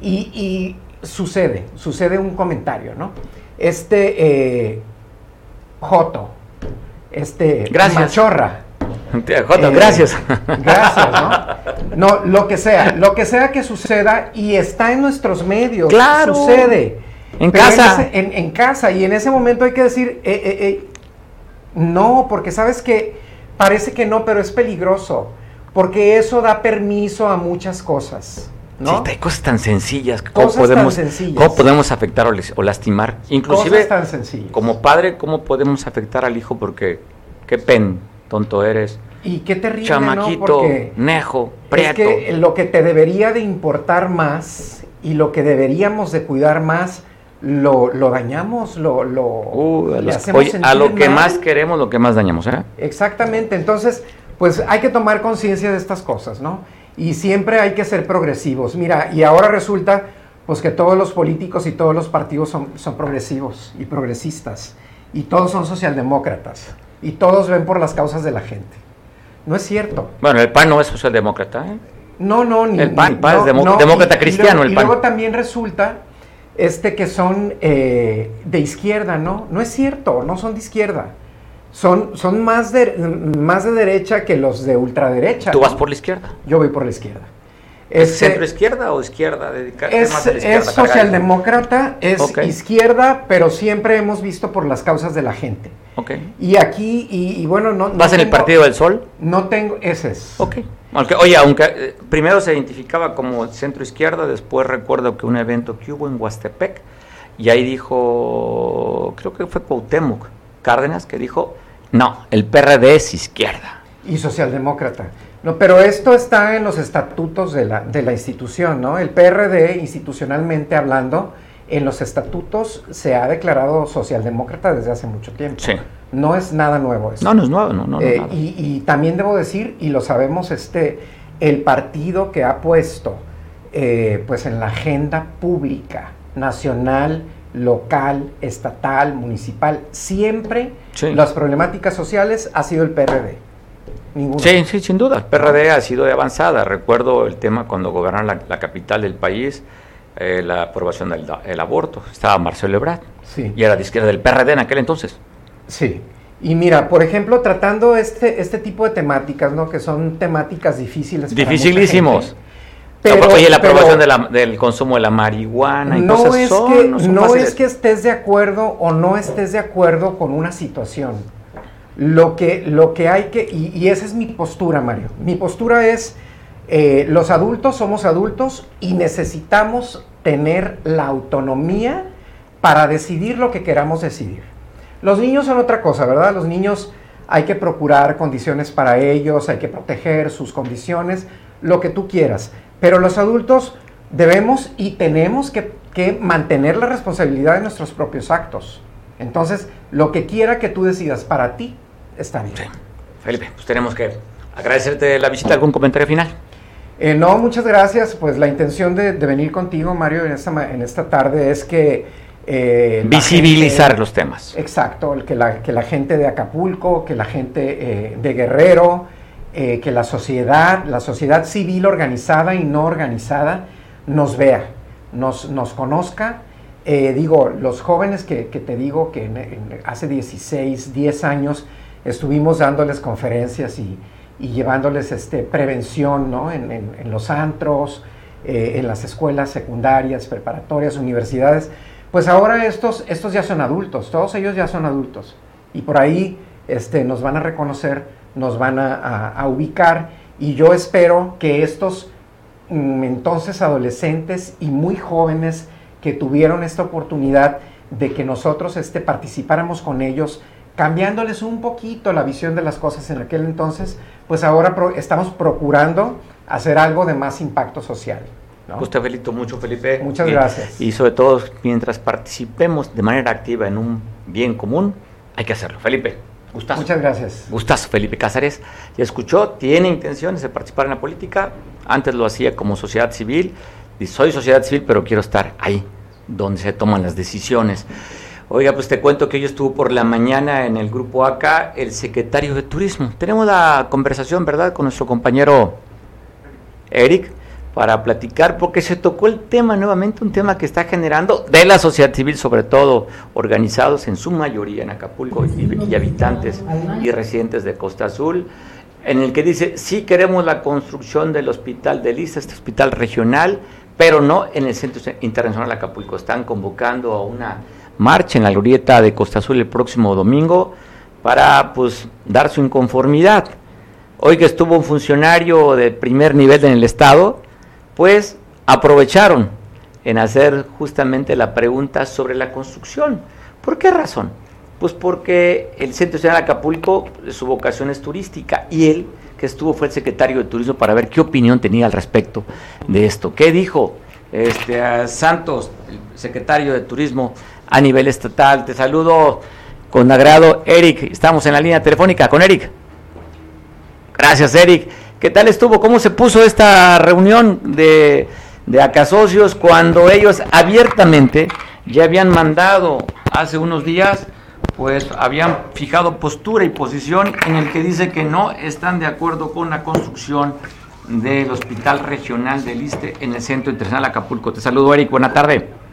[SPEAKER 8] Y, sucede, sucede un comentario, ¿no? Este eh, Joto, este
[SPEAKER 2] Gracias.
[SPEAKER 8] Machorra,
[SPEAKER 2] eh, gracias.
[SPEAKER 8] Gracias, ¿no? No, lo que sea, lo que sea que suceda y está en nuestros medios.
[SPEAKER 2] Claro.
[SPEAKER 8] Sucede.
[SPEAKER 2] En casa.
[SPEAKER 8] En, casa. Y en ese momento hay que decir, eh, no, porque sabes que parece que no, pero es peligroso. porque eso da permiso a muchas cosas. ¿No?
[SPEAKER 2] Sí, hay cosas tan sencillas. ¿Cómo, podemos, ¿Cómo podemos afectar o, lastimar? Inclusive,
[SPEAKER 8] tan sencillas.
[SPEAKER 2] como padre, ¿cómo podemos afectar al hijo? Porque qué pen, tonto eres.
[SPEAKER 8] Y qué terrible,
[SPEAKER 2] Chamaquito, nejo, prieto. Es
[SPEAKER 8] que lo que te debería de importar más y lo que deberíamos de cuidar más, lo, lo dañamos, lo, lo
[SPEAKER 2] uh, a, lo que más queremos, lo que más dañamos, ¿eh?
[SPEAKER 8] Exactamente, entonces, pues hay que tomar conciencia de estas cosas, ¿no? Y siempre hay que ser progresivos. Mira, y ahora resulta pues que todos los políticos y todos los partidos son, son progresivos y progresistas, y todos son socialdemócratas, y todos ven por las causas de la gente. No es cierto.
[SPEAKER 2] Bueno, el PAN no es socialdemócrata, ¿eh?
[SPEAKER 8] No, no,
[SPEAKER 2] ni el PAN, es demócrata cristiano.
[SPEAKER 8] el PAN. y luego también resulta este que son eh, de izquierda, ¿no? No es cierto, no son de izquierda. Son, son más, de, más de derecha que los de ultraderecha.
[SPEAKER 2] ¿Tú vas por la izquierda?
[SPEAKER 8] Yo voy por la izquierda.
[SPEAKER 2] ¿Es este, centro izquierda o izquierda?
[SPEAKER 8] Es, es socialdemócrata, es izquierda, pero siempre hemos visto por las causas de la gente.
[SPEAKER 2] Okay.
[SPEAKER 8] Y aquí, y, bueno, no...
[SPEAKER 2] ¿Vas en el Partido del Sol?
[SPEAKER 8] No tengo, ese es.
[SPEAKER 2] Ok. Aunque, oye, aunque eh, primero se identificaba como centro izquierda, después recuerdo que un evento que hubo en Huastepec, y ahí dijo, creo que fue Cuauhtémoc Cárdenas, que dijo, no, el PRD es izquierda.
[SPEAKER 8] Y socialdemócrata. No, pero esto está en los estatutos de la, de la institución, ¿no? El PRD, institucionalmente hablando, en los estatutos se ha declarado socialdemócrata desde hace mucho tiempo.
[SPEAKER 2] Sí.
[SPEAKER 8] No es nada nuevo eso.
[SPEAKER 2] No, no es nuevo, no, no,
[SPEAKER 8] eh, y, también debo decir, y lo sabemos, este, el partido que ha puesto eh, pues en la agenda pública, nacional, local, estatal, municipal, siempre las problemáticas sociales ha sido el PRD.
[SPEAKER 2] Sí, sí, sin duda. El PRD ha sido de avanzada. Recuerdo el tema cuando gobernaron la, capital del país, eh, la aprobación del aborto. Estaba Marcelo Ebrard.
[SPEAKER 8] Sí.
[SPEAKER 2] Y era de izquierda del PRD en aquel entonces.
[SPEAKER 8] Sí. Y mira, por ejemplo, tratando este, este tipo de temáticas, ¿no? Que son temáticas difíciles.
[SPEAKER 2] Dificilísimos. Pero, Oye, la aprobación del consumo de la marihuana y
[SPEAKER 8] no es que, no es que estés de acuerdo o no estés de acuerdo con una situación lo que, lo que hay que, y, esa es mi postura, Mario, mi postura es, eh, los adultos somos adultos y necesitamos tener la autonomía para decidir lo que queramos decidir. Los niños son otra cosa, ¿verdad? Los niños hay que procurar condiciones para ellos, hay que proteger sus condiciones, lo que tú quieras. Pero los adultos debemos y tenemos que, que mantener la responsabilidad de nuestros propios actos. Entonces, lo que quiera que tú decidas para ti, está bien.
[SPEAKER 2] Felipe, pues tenemos que agradecerte la visita. ¿Algún comentario final?
[SPEAKER 8] Eh, no, muchas gracias. Pues la intención de, venir contigo, Mario, en esta, en esta tarde es que...
[SPEAKER 2] Eh, Visibilizar los temas.
[SPEAKER 8] Exacto, que, la, que la gente de Acapulco, que la gente eh, de Guerrero, que la sociedad, la sociedad civil organizada y no organizada nos vea, nos, nos conozca. digo, los jóvenes que, te digo que hace 16, 10 años estuvimos dándoles conferencias y, llevándoles este, prevención en, los antros, eh, en las escuelas secundarias, preparatorias, universidades. Pues ahora estos, estos ya son adultos, todos ellos ya son adultos. Y por ahí este, nos van a reconocer, nos van a, ubicar. Y yo espero que estos mm, entonces adolescentes y muy jóvenes que tuvieron esta oportunidad de que nosotros este, participáramos con ellos cambiándoles un poquito la visión de las cosas en aquel entonces, pues ahora estamos procurando hacer algo de más impacto social.
[SPEAKER 2] ¿no? Pues te felicito mucho, Felipe.
[SPEAKER 8] Muchas gracias.
[SPEAKER 2] Y sobre todo, mientras participemos de manera activa en un bien común, hay que hacerlo. Felipe, gustazo.
[SPEAKER 8] Muchas gracias.
[SPEAKER 2] Gustazo, Felipe Cázares. Ya escuchó, tiene intenciones de participar en la política. Antes lo hacía como sociedad civil. Y soy sociedad civil, pero quiero estar ahí, donde se toman las decisiones. Oiga, pues te cuento que hoy estuvo por la mañana en el grupo acá el secretario de Turismo. Tenemos la conversación, ¿verdad?, con nuestro compañero Eric para platicar, porque se tocó el tema nuevamente, un tema que está generando de la sociedad civil, sobre todo organizados en su mayoría en Acapulco y, habitantes y residentes de Costa Azul, en el que dice, sí queremos la construcción del hospital de Lista, este hospital regional, pero no en el Centro Internacional de Acapulco. Están convocando a una marcha en la glorieta de Costa Azul el próximo domingo para pues dar su inconformidad. hoy que estuvo un funcionario de primer nivel en el Estado, pues aprovecharon en hacer justamente la pregunta sobre la construcción. ¿Por qué razón? Pues porque el Centro Nacional Acapulco, su vocación es turística y él, que estuvo, fue el secretario de Turismo para ver qué opinión tenía al respecto de esto. ¿Qué dijo este, Santos, el secretario de Turismo a nivel estatal? Te saludo con agrado, Eric. Estamos en la línea telefónica con Eric. Gracias, Eric. ¿Qué tal estuvo? ¿Cómo se puso esta reunión de, de Acasocios cuando ellos abiertamente ya habían mandado hace unos días pues habían fijado postura y posición en el que dice que no están de acuerdo con la construcción del Hospital Regional del Iste en el Centro Internacional Acapulco. Te saludo, Eric. Buena tarde.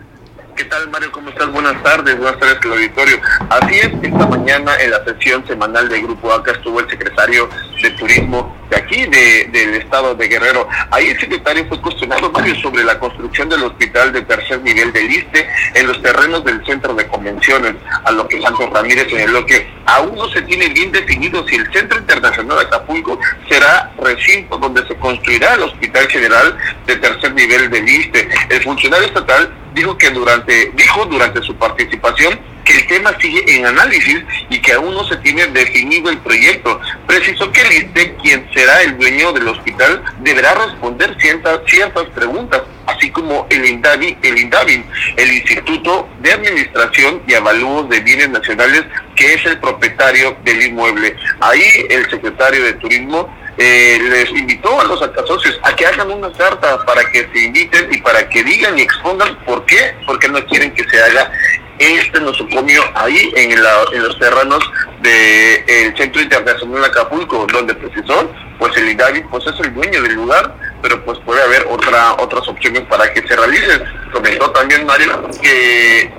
[SPEAKER 9] ¿Qué tal, Mario? ¿Cómo estás? Buenas tardes, buenas tardes al auditorio. Así es, esta mañana en la sesión semanal del Grupo ACA estuvo el secretario de Turismo de aquí, de, del estado de Guerrero. Ahí el secretario fue cuestionado, Mario, sobre la construcción del hospital de tercer nivel del ISTE en los terrenos del centro de convenciones, a lo que Santos Ramírez señaló que aún no se tiene bien definido si el Centro Internacional de Acapulco será recinto donde se construirá el Hospital General de tercer nivel del ISTE. El funcionario estatal dijo que durante, dijo durante su participación que el tema sigue en análisis y que aún no se tiene definido el proyecto. Precisó que el ISTE, quien será el dueño del hospital, deberá responder ciertas, ciertas preguntas, así como el INDAVI, el INDAVI, el Instituto de Administración y Avalúos de Bienes Nacionales, que es el propietario del inmueble. Ahí el secretario de Turismo eh, les invitó a los acasocios a que hagan una carta para que se inviten y para que digan y expongan por qué, porque no quieren que se haga este nosocomio ahí en, los terrenos del Centro Internacional Acapulco, donde precisó, pues el IDAVI pues es el dueño del lugar, pero pues puede haber otra, otras opciones para que se realicen. Comentó también Mario que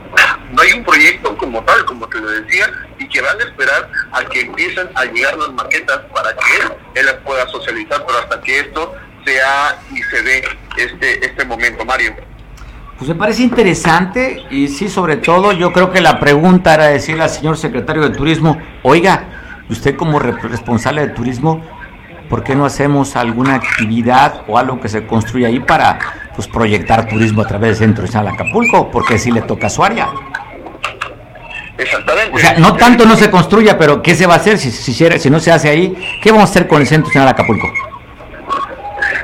[SPEAKER 9] no hay un proyecto como tal, como te lo decía, que van a esperar a que empiecen a llegar las maquetas para que él, las pueda socializar, pero hasta que esto sea y se dé este, este momento, Mario.
[SPEAKER 2] Pues me parece interesante y sí, sobre todo yo creo que la pregunta era decirle al señor secretario de Turismo, oiga, usted como responsable de turismo, ¿por qué no hacemos alguna actividad o algo que se construya ahí para pues proyectar turismo a través del Centro de Acapulco? Porque si le toca a su área.
[SPEAKER 9] Exactamente.
[SPEAKER 2] O sea, no tanto no se construya, pero ¿qué se va a hacer si, si, si no se hace ahí? ¿Qué vamos a hacer con el Centro de Acapulco?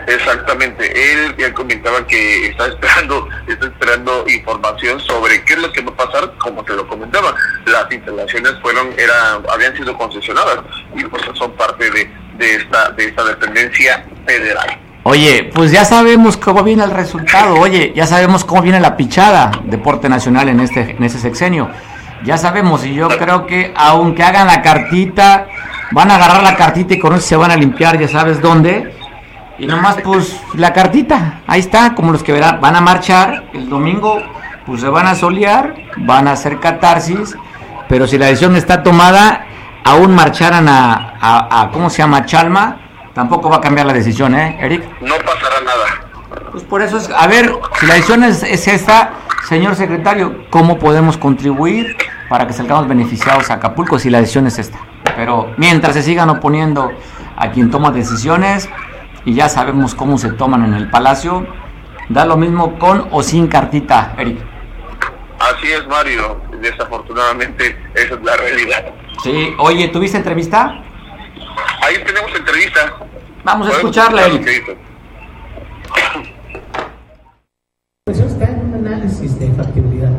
[SPEAKER 9] Exactamente, él ya comentaba que está esperando, está esperando información sobre qué es lo que va a pasar, como te lo comentaba, las instalaciones fueron, eran, habían sido concesionadas y pues son parte de, de esta, de esta dependencia federal.
[SPEAKER 2] Oye, pues ya sabemos cómo viene el resultado, oye, ya sabemos cómo viene la pichada Deporte Nacional en este, en ese sexenio. Ya sabemos, y yo creo que aunque hagan la cartita, van a agarrar la cartita y con eso se van a limpiar, ya sabes dónde y nomás, pues, la cartita, ahí está, como los que verán, van a marchar el domingo, pues se van a solear, van a hacer catarsis, pero si la decisión está tomada, aún marcharan a, a, ¿cómo se llama? Chalma, tampoco va a cambiar la decisión, ¿eh, Eric?
[SPEAKER 9] No pasará nada.
[SPEAKER 2] Pues por eso es, a ver, si la decisión es, es esta, señor secretario, ¿cómo podemos contribuir para que salgamos beneficiados a Acapulco si la decisión es esta? Pero mientras se sigan oponiendo a quien toma decisiones, y ya sabemos cómo se toman en el Palacio. Da lo mismo con o sin cartita, Eric.
[SPEAKER 9] Así es, Mario. Desafortunadamente, esa es la realidad.
[SPEAKER 2] Sí, oye, ¿tuviste entrevista?
[SPEAKER 9] Ahí tenemos entrevista.
[SPEAKER 2] Vamos a escucharla, Eric.
[SPEAKER 10] Pues un análisis de factibilidad.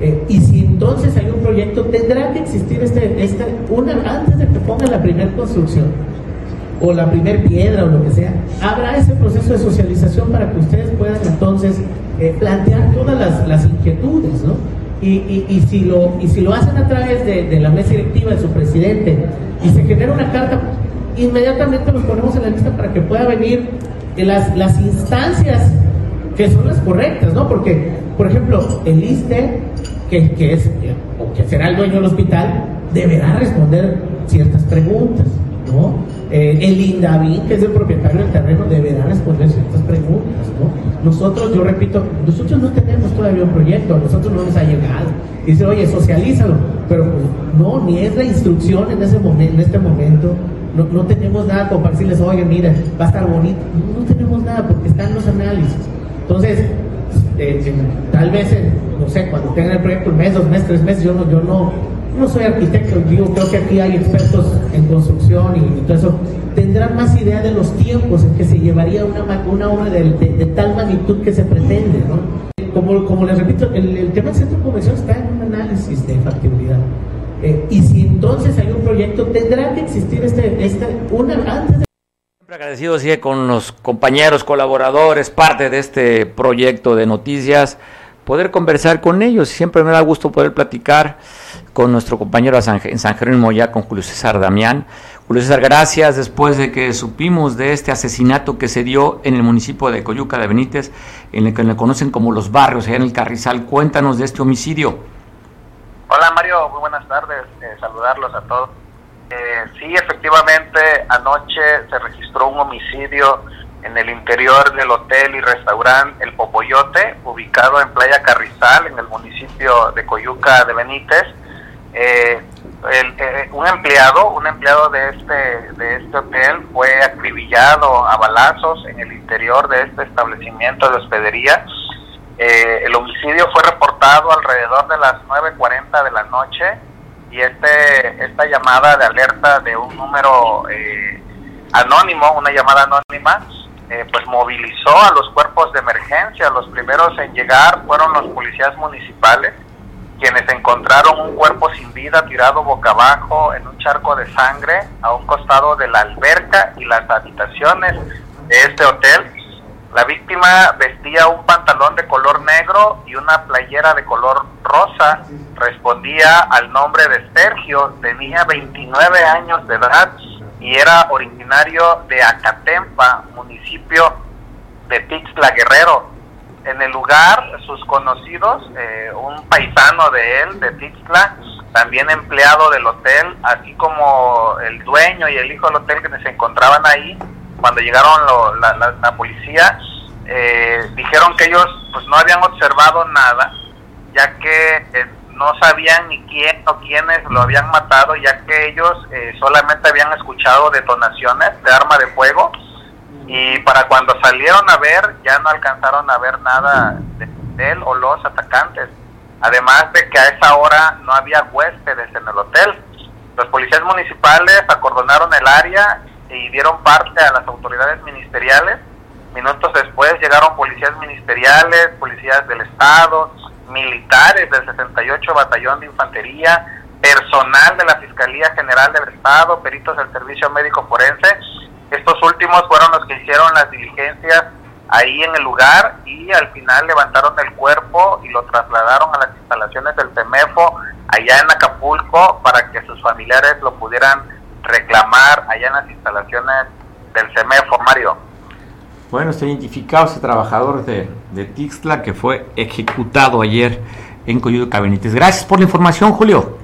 [SPEAKER 10] Eh, y si entonces hay un proyecto, tendrá que existir este, este una, antes de que ponga la primera construcción o la primer piedra o lo que sea, habrá ese proceso de socialización para que ustedes puedan entonces eh, plantear todas las, inquietudes, ¿no? Y, y, si lo, y si lo hacen a través de, la mesa directiva de su presidente y se genera una carta, inmediatamente nos ponemos en la lista para que pueda venir las, las instancias que son las correctas, ¿no? Porque, por ejemplo, el ISTE, que, que es, o que será el dueño del hospital, deberá responder ciertas preguntas, ¿no? Eh, el INDAVI, que es el propietario del terreno, deberá responder ciertas preguntas. ¿no? Nosotros, yo repito, nosotros no tenemos todavía un proyecto, a nosotros no nos ha llegado. Dice, oye, socialízalo, pero pues, no, ni es la instrucción en, ese momento, en este momento no, no tenemos nada como para decirles, oye, mira, va a estar bonito. No, no tenemos nada porque están los análisis. Entonces, eh, tal vez, no sé, cuando tengan el proyecto un mes, dos meses, tres meses, yo no, yo no, no soy arquitecto, digo, creo que aquí hay expertos en construcción y, todo eso, tendrán más idea de los tiempos en que se llevaría una, una obra de, tal magnitud que se pretende, ¿no? Como, como les repito, el, el tema del centro de convención está en un análisis de factibilidad. Eh, y si entonces hay un proyecto, tendrá que existir este, este una, antes de
[SPEAKER 2] Siempre agradecido sigue con los compañeros, colaboradores, parte de este proyecto de noticias, poder conversar con ellos. Siempre me da gusto poder platicar con nuestro compañero en San Jerónimo ya, con Julio César Damián. Julio César, gracias. Después de que supimos de este asesinato que se dio en el municipio de Coyuca de Benítez, en el que le conocen como los barrios, allá en el Carrizal, cuéntanos de este homicidio.
[SPEAKER 11] Hola Mario, muy buenas tardes. Eh, saludarlos a todos. Eh, sí, efectivamente, anoche se registró un homicidio en el interior del hotel y restaurante El Popoyote, ubicado en Playa Carrizal, en el municipio de Coyuca de Benítez. Eh, eh, un empleado, un empleado de este de este hotel fue acribillado a balazos en el interior de este establecimiento de hospedería. el homicidio fue reportado alrededor de las 9.40 de la noche y este esta llamada de alerta de un número eh, anónimo, una llamada anónima, eh, pues movilizó a los cuerpos de emergencia. Los primeros en llegar fueron los policías municipales, quienes encontraron un cuerpo sin vida tirado boca abajo en un charco de sangre a un costado de la alberca y las habitaciones de este hotel. La víctima vestía un pantalón de color negro y una playera de color rosa. Respondía al nombre de Sergio, tenía 29 años de edad y era originario de Acatempa, municipio de Tixla Guerrero. En el lugar, sus conocidos, eh, un paisano de él, de Tixla, también empleado del hotel, así como el dueño y el hijo del hotel que se encontraban ahí, cuando llegaron la, policía, eh, dijeron que ellos pues no habían observado nada, ya que eh, no sabían ni quién o quiénes lo habían matado, ya que ellos eh, solamente habían escuchado detonaciones de arma de fuego y para cuando salieron a ver ya no alcanzaron a ver nada de él o los atacantes. Además de que a esa hora no había huéspedes en el hotel. Los policías municipales acordonaron el área y dieron parte a las autoridades ministeriales. Minutos después llegaron policías ministeriales, policías del Estado, militares del 68 Batallón de Infantería, personal de la Fiscalía General del Estado, peritos del Servicio Médico Forense. Estos últimos fueron los que hicieron las diligencias ahí en el lugar y al final levantaron el cuerpo y lo trasladaron a las instalaciones del CEMEFO allá en Acapulco para que sus familiares lo pudieran reclamar allá en las instalaciones del CEMEFO, Mario.
[SPEAKER 2] Bueno, está identificado ese trabajador de, de Tixla que fue ejecutado ayer en Coyuca Benítez. Gracias por la información, Julio.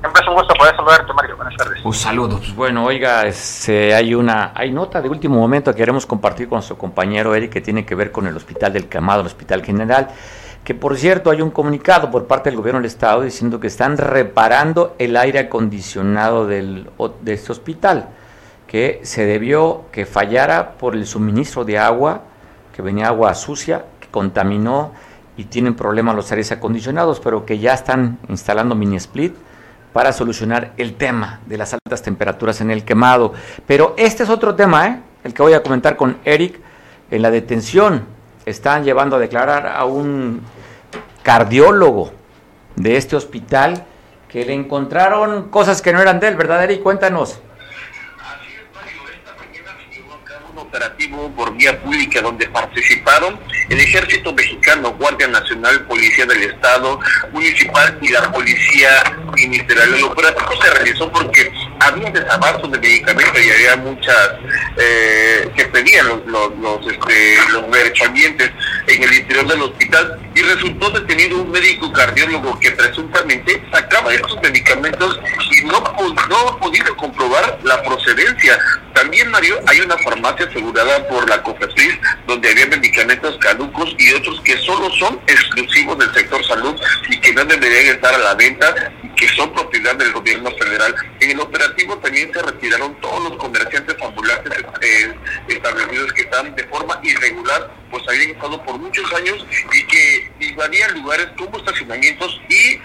[SPEAKER 11] Siempre es un gusto poder saludarte, Mario. Buenas tardes.
[SPEAKER 2] Un saludo. Pues bueno, oiga, este, hay una hay nota de último momento que queremos compartir con nuestro compañero Eric que tiene que ver con el Hospital del Camado, el Hospital General que por cierto hay un comunicado por parte del gobierno del estado diciendo que están reparando el aire acondicionado del, de este hospital, que se debió que fallara por el suministro de agua, que venía agua sucia, que contaminó y tienen problemas los aires acondicionados, pero que ya están instalando mini split para solucionar el tema de las altas temperaturas en el quemado. Pero este es otro tema, ¿eh? el que voy a comentar con Eric en la detención están llevando a declarar a un cardiólogo de este hospital que le encontraron cosas que no eran de él, ¿verdad, Eric? Cuéntanos
[SPEAKER 9] operativo por vía pública donde participaron el Ejército Mexicano, Guardia Nacional, Policía del Estado, Municipal y la Policía Ministerial. El operativo se realizó porque había desabasto de medicamentos y había muchas eh, que pedían los, los, los, este, los en el interior del hospital y resultó detenido un médico cardiólogo que presuntamente sacaba estos medicamentos y no, no ha podido comprobar la procedencia. También, Mario, hay una farmacia asegurada por la COFEPRIS donde había medicamentos caducos y otros que solo son exclusivos del sector salud y que no deberían estar a la venta que son propiedad del gobierno federal. En el operativo también se retiraron todos los comerciantes ambulantes eh, establecidos que están de forma irregular, pues habían estado por muchos años y que invadían lugares como estacionamientos y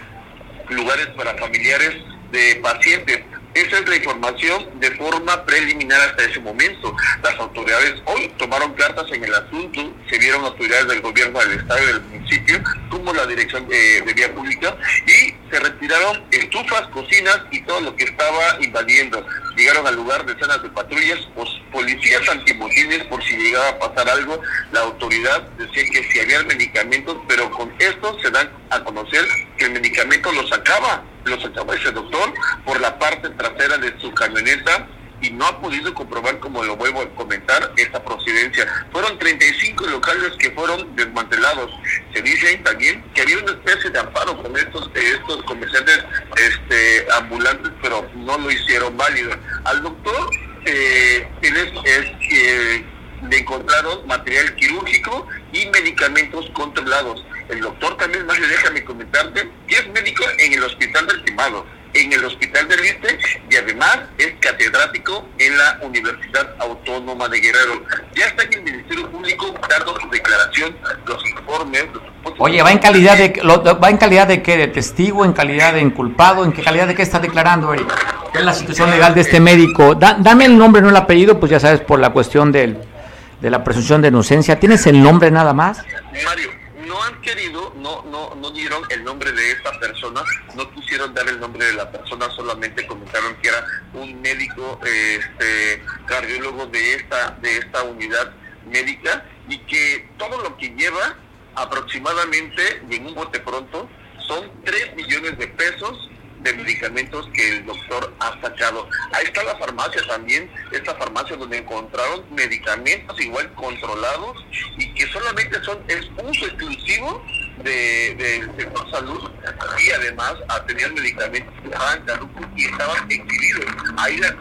[SPEAKER 9] lugares para familiares de pacientes. Esa es la información de forma preliminar hasta ese momento. Las autoridades hoy tomaron cartas en el asunto, se vieron autoridades del gobierno del estado y del municipio, como la dirección de, vía pública, y se retiraron estufas, cocinas y todo lo que estaba invadiendo. Llegaron al lugar decenas de patrullas, pues, policías antimotines por si llegaba a pasar algo. La autoridad decía que si había medicamentos, pero con esto se dan a conocer que el medicamento lo sacaba lo sacaba ese doctor por la parte trasera de su camioneta y no ha podido comprobar, como lo vuelvo a comentar, esta procedencia. Fueron 35 locales que fueron desmantelados. Se dice también que había una especie de amparo con estos estos comerciantes este, ambulantes, pero no lo hicieron válido. Al doctor eh, es, es, le encontraron material quirúrgico y medicamentos controlados. El doctor también, Mario, déjame comentarte, que es médico en el Hospital del Timado, en el Hospital del Este y además es catedrático en la Universidad Autónoma de Guerrero. Ya está en el Ministerio Público dando su declaración, los informes.
[SPEAKER 2] Oye, ¿va en calidad de va en calidad de qué? ¿De testigo? ¿En calidad de inculpado? ¿En qué calidad de qué está declarando, Eric? ¿Qué es la situación legal de este médico? dame el nombre, no el apellido, pues ya sabes, por la cuestión del, de la presunción de inocencia. ¿Tienes el nombre nada más?
[SPEAKER 9] Mario, no han querido, no, no, no dieron el nombre de esta persona, no quisieron dar el nombre de la persona, solamente comentaron que era un médico, este, cardiólogo de esta, de esta unidad médica y que todo lo que lleva aproximadamente, y en un bote pronto, son 3 millones de pesos de medicamentos que el doctor ha sacado. Ahí está la farmacia también, esta farmacia donde encontraron medicamentos igual controlados y que solamente son es uso exclusivo del de, sector salud y además tenían medicamentos que estaban caducos y estaban exhibidos. Ahí la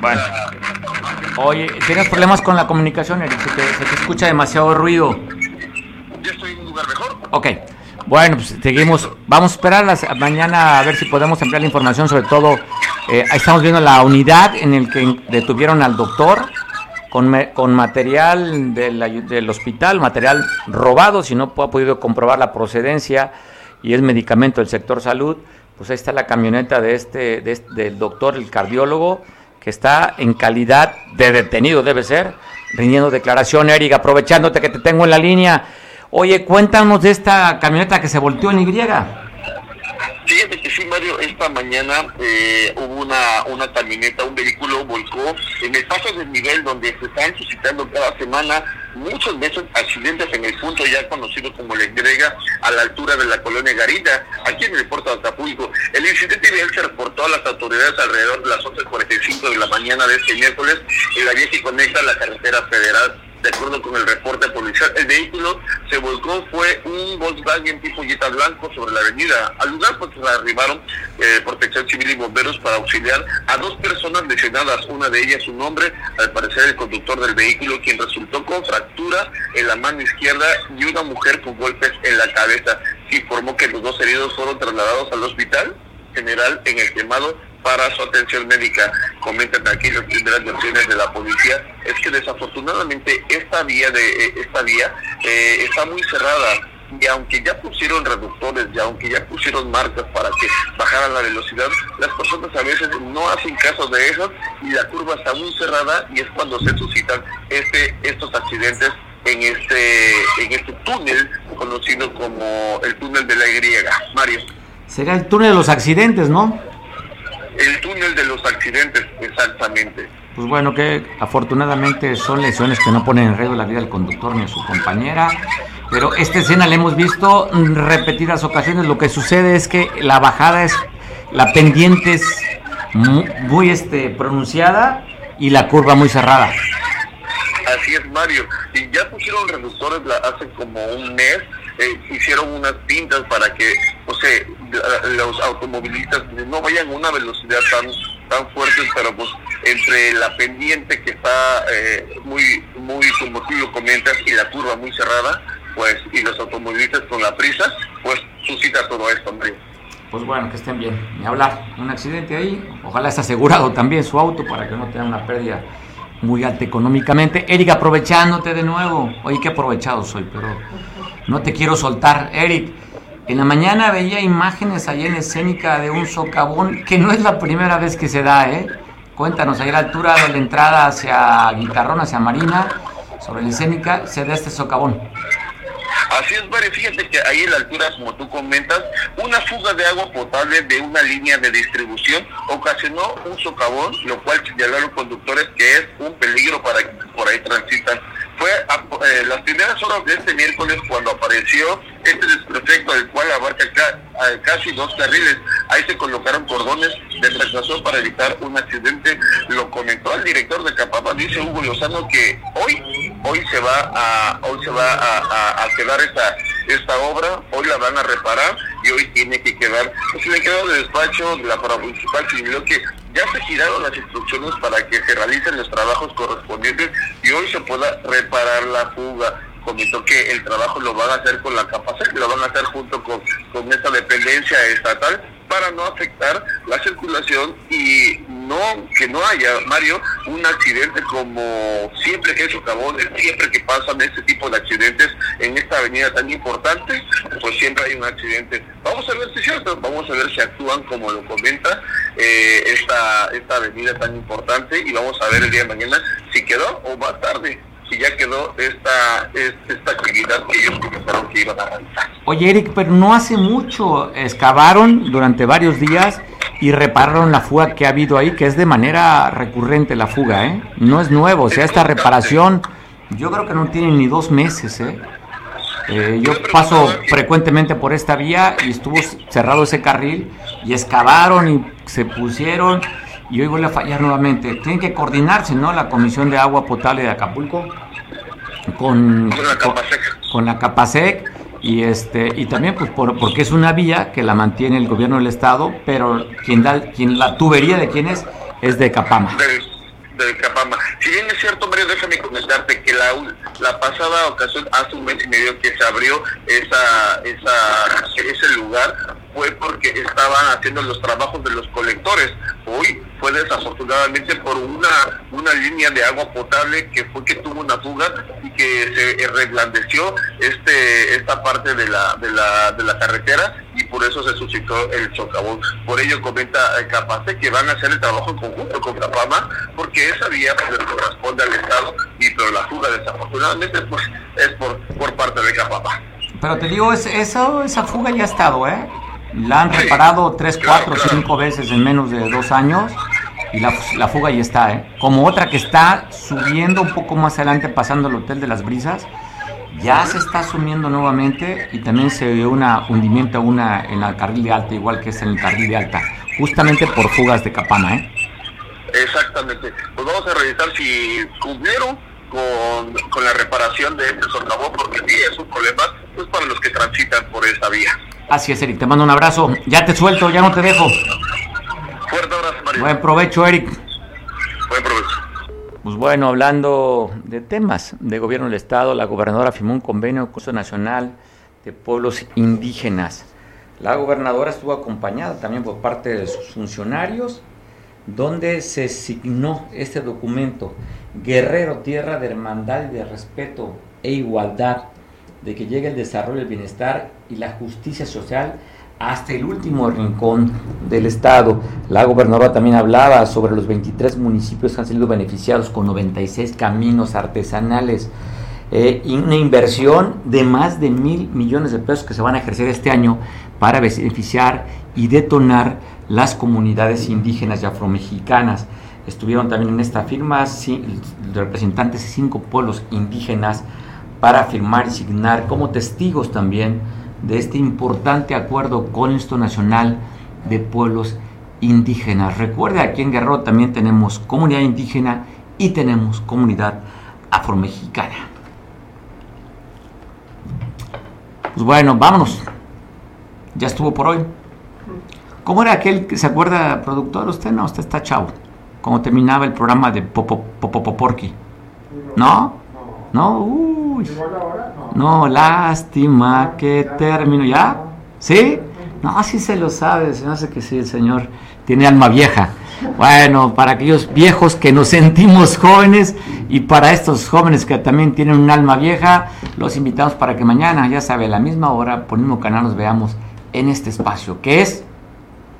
[SPEAKER 2] bueno. Oye, ¿tienes problemas con la comunicación, Eric? Se te, se te escucha demasiado ruido.
[SPEAKER 9] Ya estoy lugar mejor.
[SPEAKER 2] Ok. Bueno, pues seguimos. Vamos a esperar mañana a ver si podemos ampliar la información, sobre todo. Eh, estamos viendo la unidad en el que detuvieron al doctor con, con material del, del, hospital, material robado, si no ha podido comprobar la procedencia y es medicamento del sector salud. Pues ahí está la camioneta de este, de este del doctor, el cardiólogo, que está en calidad de detenido, debe ser, rindiendo declaración, Eric, aprovechándote que te tengo en la línea. Oye, cuéntanos de esta camioneta que se volteó en Y.
[SPEAKER 9] Fíjate que sí, Mario, esta mañana eh, hubo una, una camioneta, un vehículo volcó en el paso del nivel donde se están suscitando cada semana muchos de esos accidentes en el punto ya conocido como la entrega a la altura de la colonia Garita, aquí en el puerto de Acapulco. El incidente vial se reportó a las autoridades alrededor de las 11.45 de la mañana de este miércoles en la vía que conecta la carretera federal de acuerdo con el reporte policial, el vehículo se volcó, fue un Volkswagen tipo Jetta blanco sobre la avenida. Al lugar pues arribaron eh, protección civil y bomberos para auxiliar a dos personas lesionadas, una de ellas un hombre, al parecer el conductor del vehículo, quien resultó con fractura en la mano izquierda y una mujer con golpes en la cabeza. Se informó que los dos heridos fueron trasladados al hospital general en el quemado para su atención médica. Comentan aquí las primeras versiones de la policía, es que desafortunadamente esta vía de eh, esta vía eh, está muy cerrada y aunque ya pusieron reductores y aunque ya pusieron marcas para que bajaran la velocidad, las personas a veces no hacen caso de eso y la curva está muy cerrada y es cuando se suscitan este estos accidentes en este en este túnel conocido como el túnel de la Y. Mario.
[SPEAKER 2] Será el túnel de los accidentes, ¿no?
[SPEAKER 9] El túnel de los accidentes, exactamente.
[SPEAKER 2] Pues bueno, que afortunadamente son lesiones que no ponen en riesgo la vida del conductor ni a su compañera. Pero esta escena la hemos visto repetidas ocasiones. Lo que sucede es que la bajada es, la pendiente es muy, este, pronunciada y la curva muy cerrada.
[SPEAKER 9] Así es, Mario. Y ya pusieron reductores hace como un mes eh, hicieron unas pintas para que, o sea, los automovilistas no vayan a una velocidad tan tan fuerte, pero pues entre la pendiente que está eh, muy, muy, como tú lo comentas, y la curva muy cerrada, pues, y los automovilistas con la prisa, pues suscita todo esto, Mario.
[SPEAKER 2] Pues bueno, que estén bien. Ni hablar. Un accidente ahí. Ojalá esté asegurado también su auto para que no tenga una pérdida muy alta económicamente. Eric, aprovechándote de nuevo. Oye, qué aprovechado soy, pero no te quiero soltar. Eric, en la mañana veía imágenes allá en escénica de un socavón, que no es la primera vez que se da, ¿eh? Cuéntanos, ahí a la altura de la entrada hacia Guitarrón, hacia Marina, sobre la escénica, se da este socavón.
[SPEAKER 9] Así es, Mario, fíjate que ahí en la altura, como tú comentas, una fuga de agua potable de una línea de distribución ocasionó un socavón, lo cual señalaron conductores que es un peligro para que por ahí transitan. Fue eh, las primeras horas de este miércoles cuando apareció este desperfecto, el cual abarca casi dos carriles. Ahí se colocaron cordones de retraso para evitar un accidente. Lo comentó el director de Capapa, dice Hugo Lozano, que hoy, hoy se va a, hoy se va a, quedar esta, esta obra, hoy la van a reparar y hoy tiene que quedar. Pues le quedó de despacho de la municipal señaló que ya se giraron las instrucciones para que se realicen los trabajos correspondientes y hoy se pueda reparar la fuga. Comentó que el trabajo lo van a hacer con la capacidad, lo van a hacer junto con, con esta dependencia estatal para no afectar la circulación y no que no haya, Mario, un accidente como siempre que es siempre que pasan este tipo de accidentes en esta avenida tan importante, pues siempre hay un accidente. Vamos a ver si es cierto, vamos a ver si actúan como lo comenta eh, esta, esta avenida tan importante y vamos a ver el día de mañana si quedó o más tarde si ya quedó esta, esta actividad que ellos pensaron que iban a realizar.
[SPEAKER 2] Oye, Eric, pero no hace mucho excavaron durante varios días y repararon la fuga que ha habido ahí, que es de manera recurrente la fuga, ¿eh? No es nuevo, o sea, esta reparación yo creo que no tiene ni dos meses, ¿eh? eh yo paso frecuentemente por esta vía y estuvo cerrado ese carril y excavaron y se pusieron y hoy vuelve a fallar nuevamente. Tienen que coordinarse, ¿no? La Comisión de Agua Potable de Acapulco con, con, la Capasec y este y también pues por, porque es una vía que la mantiene el gobierno del estado, pero quien da quien la tubería de quién es es de Capama.
[SPEAKER 9] De, Capama. Si bien es cierto, Mario, déjame comentarte que la, la pasada ocasión, hace un mes y medio que se abrió esa, esa, ese lugar, fue porque estaban haciendo los trabajos de los colectores. Hoy fue desafortunadamente por una, una línea de agua potable que fue que tuvo una fuga y que se reblandeció este, esta parte de la, de la, de la carretera y por eso se suscitó el socavón. Por ello comenta Capace que van a hacer el trabajo en conjunto con Capama porque esa vía pues, corresponde al Estado y pero la fuga desafortunadamente pues es por, por parte de Capama.
[SPEAKER 2] Pero te digo, es, eso, esa fuga ya ha estado, ¿eh? La han reparado tres, cuatro, cinco veces en menos de dos años y la, la, fuga ya está, ¿eh? Como otra que está subiendo un poco más adelante, pasando el Hotel de las Brisas, ya se está sumiendo nuevamente y también se ve un hundimiento una en el carril de alta, igual que es en el carril de alta, justamente por fugas de capana, ¿eh?
[SPEAKER 9] Exactamente. Pues vamos a revisar si cumplieron con, con la reparación de este socavón, porque sí es un problema pues, para los que transitan por esa vía.
[SPEAKER 2] Así es, Eric. Te mando un abrazo. Ya te suelto, ya no te dejo.
[SPEAKER 9] Fuerte abrazo, Mario.
[SPEAKER 2] Buen provecho, Eric.
[SPEAKER 9] Buen provecho.
[SPEAKER 2] Pues bueno, hablando de temas de gobierno del Estado, la gobernadora firmó un convenio con Curso Nacional de Pueblos Indígenas. La gobernadora estuvo acompañada también por parte de sus funcionarios, donde se signó este documento, Guerrero, Tierra de Hermandad y de Respeto e Igualdad, de que llegue el desarrollo, el bienestar y la justicia social hasta el último rincón del estado. La gobernadora también hablaba sobre los 23 municipios que han sido beneficiados con 96 caminos artesanales eh, una inversión de más de mil millones de pesos que se van a ejercer este año para beneficiar y detonar las comunidades indígenas y afromexicanas. Estuvieron también en esta firma representantes de cinco pueblos indígenas para firmar y signar como testigos también de este importante acuerdo con esto nacional de pueblos indígenas. Recuerde, aquí en Guerrero también tenemos comunidad indígena y tenemos comunidad afromexicana. Pues bueno, vámonos. Ya estuvo por hoy. ¿Cómo era aquel que se acuerda, productor? Usted no, usted está chavo. Como terminaba el programa de Popopoporqui. ¿No? ¿No? Uy. No, lástima que termino. ¿Ya? ¿Sí? No, sí se lo sabe, se hace que sí, el señor tiene alma vieja. Bueno, para aquellos viejos que nos sentimos jóvenes y para estos jóvenes que también tienen un alma vieja, los invitamos para que mañana, ya sabe, a la misma hora, por el mismo canal, nos veamos en este espacio, que es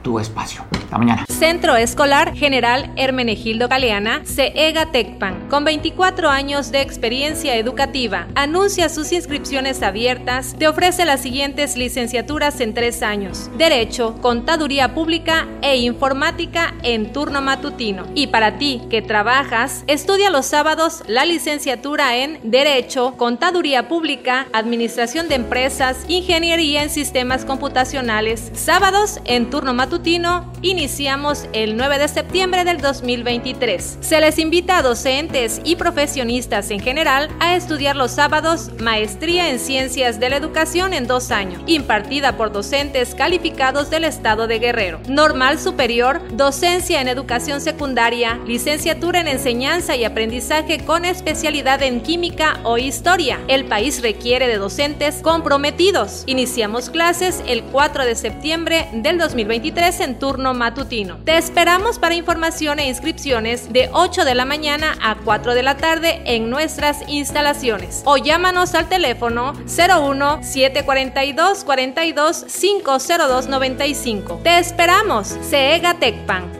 [SPEAKER 2] tu espacio. Hasta mañana.
[SPEAKER 1] Centro Escolar General Hermenegildo Galeana, CEGA Tecpan, con 24 años de experiencia educativa. Anuncia sus inscripciones abiertas. Te ofrece las siguientes licenciaturas en tres años: Derecho, Contaduría Pública e Informática en turno matutino. Y para ti que trabajas, estudia los sábados la licenciatura en Derecho, Contaduría Pública, Administración de Empresas, Ingeniería en Sistemas Computacionales. Sábados en turno matutino iniciamos el 9 de septiembre del 2023. Se les invita a docentes y profesionistas en general a estudiar los sábados Maestría en Ciencias de la Educación en dos años, impartida por docentes calificados del Estado de Guerrero. Normal Superior, Docencia en Educación Secundaria, Licenciatura en Enseñanza y Aprendizaje con especialidad en Química o Historia. El país requiere de docentes comprometidos. Iniciamos clases el 4 de septiembre del 2023 en turno matutino. Te esperamos para información e inscripciones de 8 de la mañana a 4 de la tarde en nuestras instalaciones o llámanos al teléfono 01 742 42 502 95. Te esperamos, CEGA Tecpan.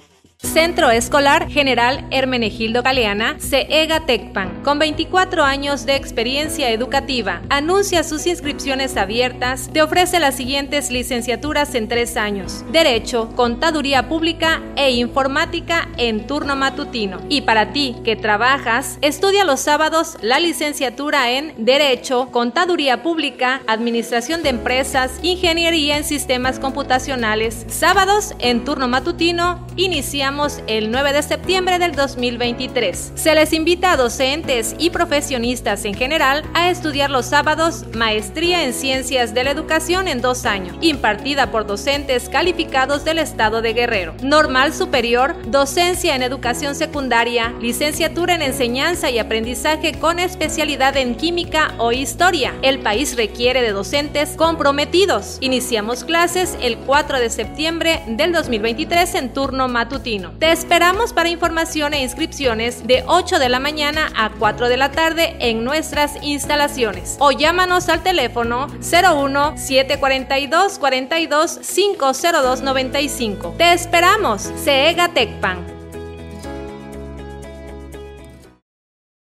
[SPEAKER 1] Centro Escolar General Hermenegildo Galeana, CEGA Tecpan, con 24 años de experiencia educativa. Anuncia sus inscripciones abiertas. Te ofrece las siguientes licenciaturas en tres años: Derecho, Contaduría Pública e Informática en turno matutino. Y para ti que trabajas, estudia los sábados la licenciatura en Derecho, Contaduría Pública, Administración de Empresas, Ingeniería en Sistemas Computacionales. Sábados en turno matutino, el 9 de septiembre del 2023. Se les invita a docentes y profesionistas en general a estudiar los sábados Maestría en Ciencias de la Educación en dos años, impartida por docentes calificados del Estado de Guerrero. Normal Superior, Docencia en Educación Secundaria, Licenciatura en Enseñanza y Aprendizaje con especialidad en Química o Historia. El país requiere de docentes comprometidos. Iniciamos clases el 4 de septiembre del 2023 en turno matutino. Te esperamos para información e inscripciones de 8 de la mañana a 4 de la tarde en nuestras instalaciones o llámanos al teléfono 01 742 42 502 95. Te esperamos, CEGA Tecpan.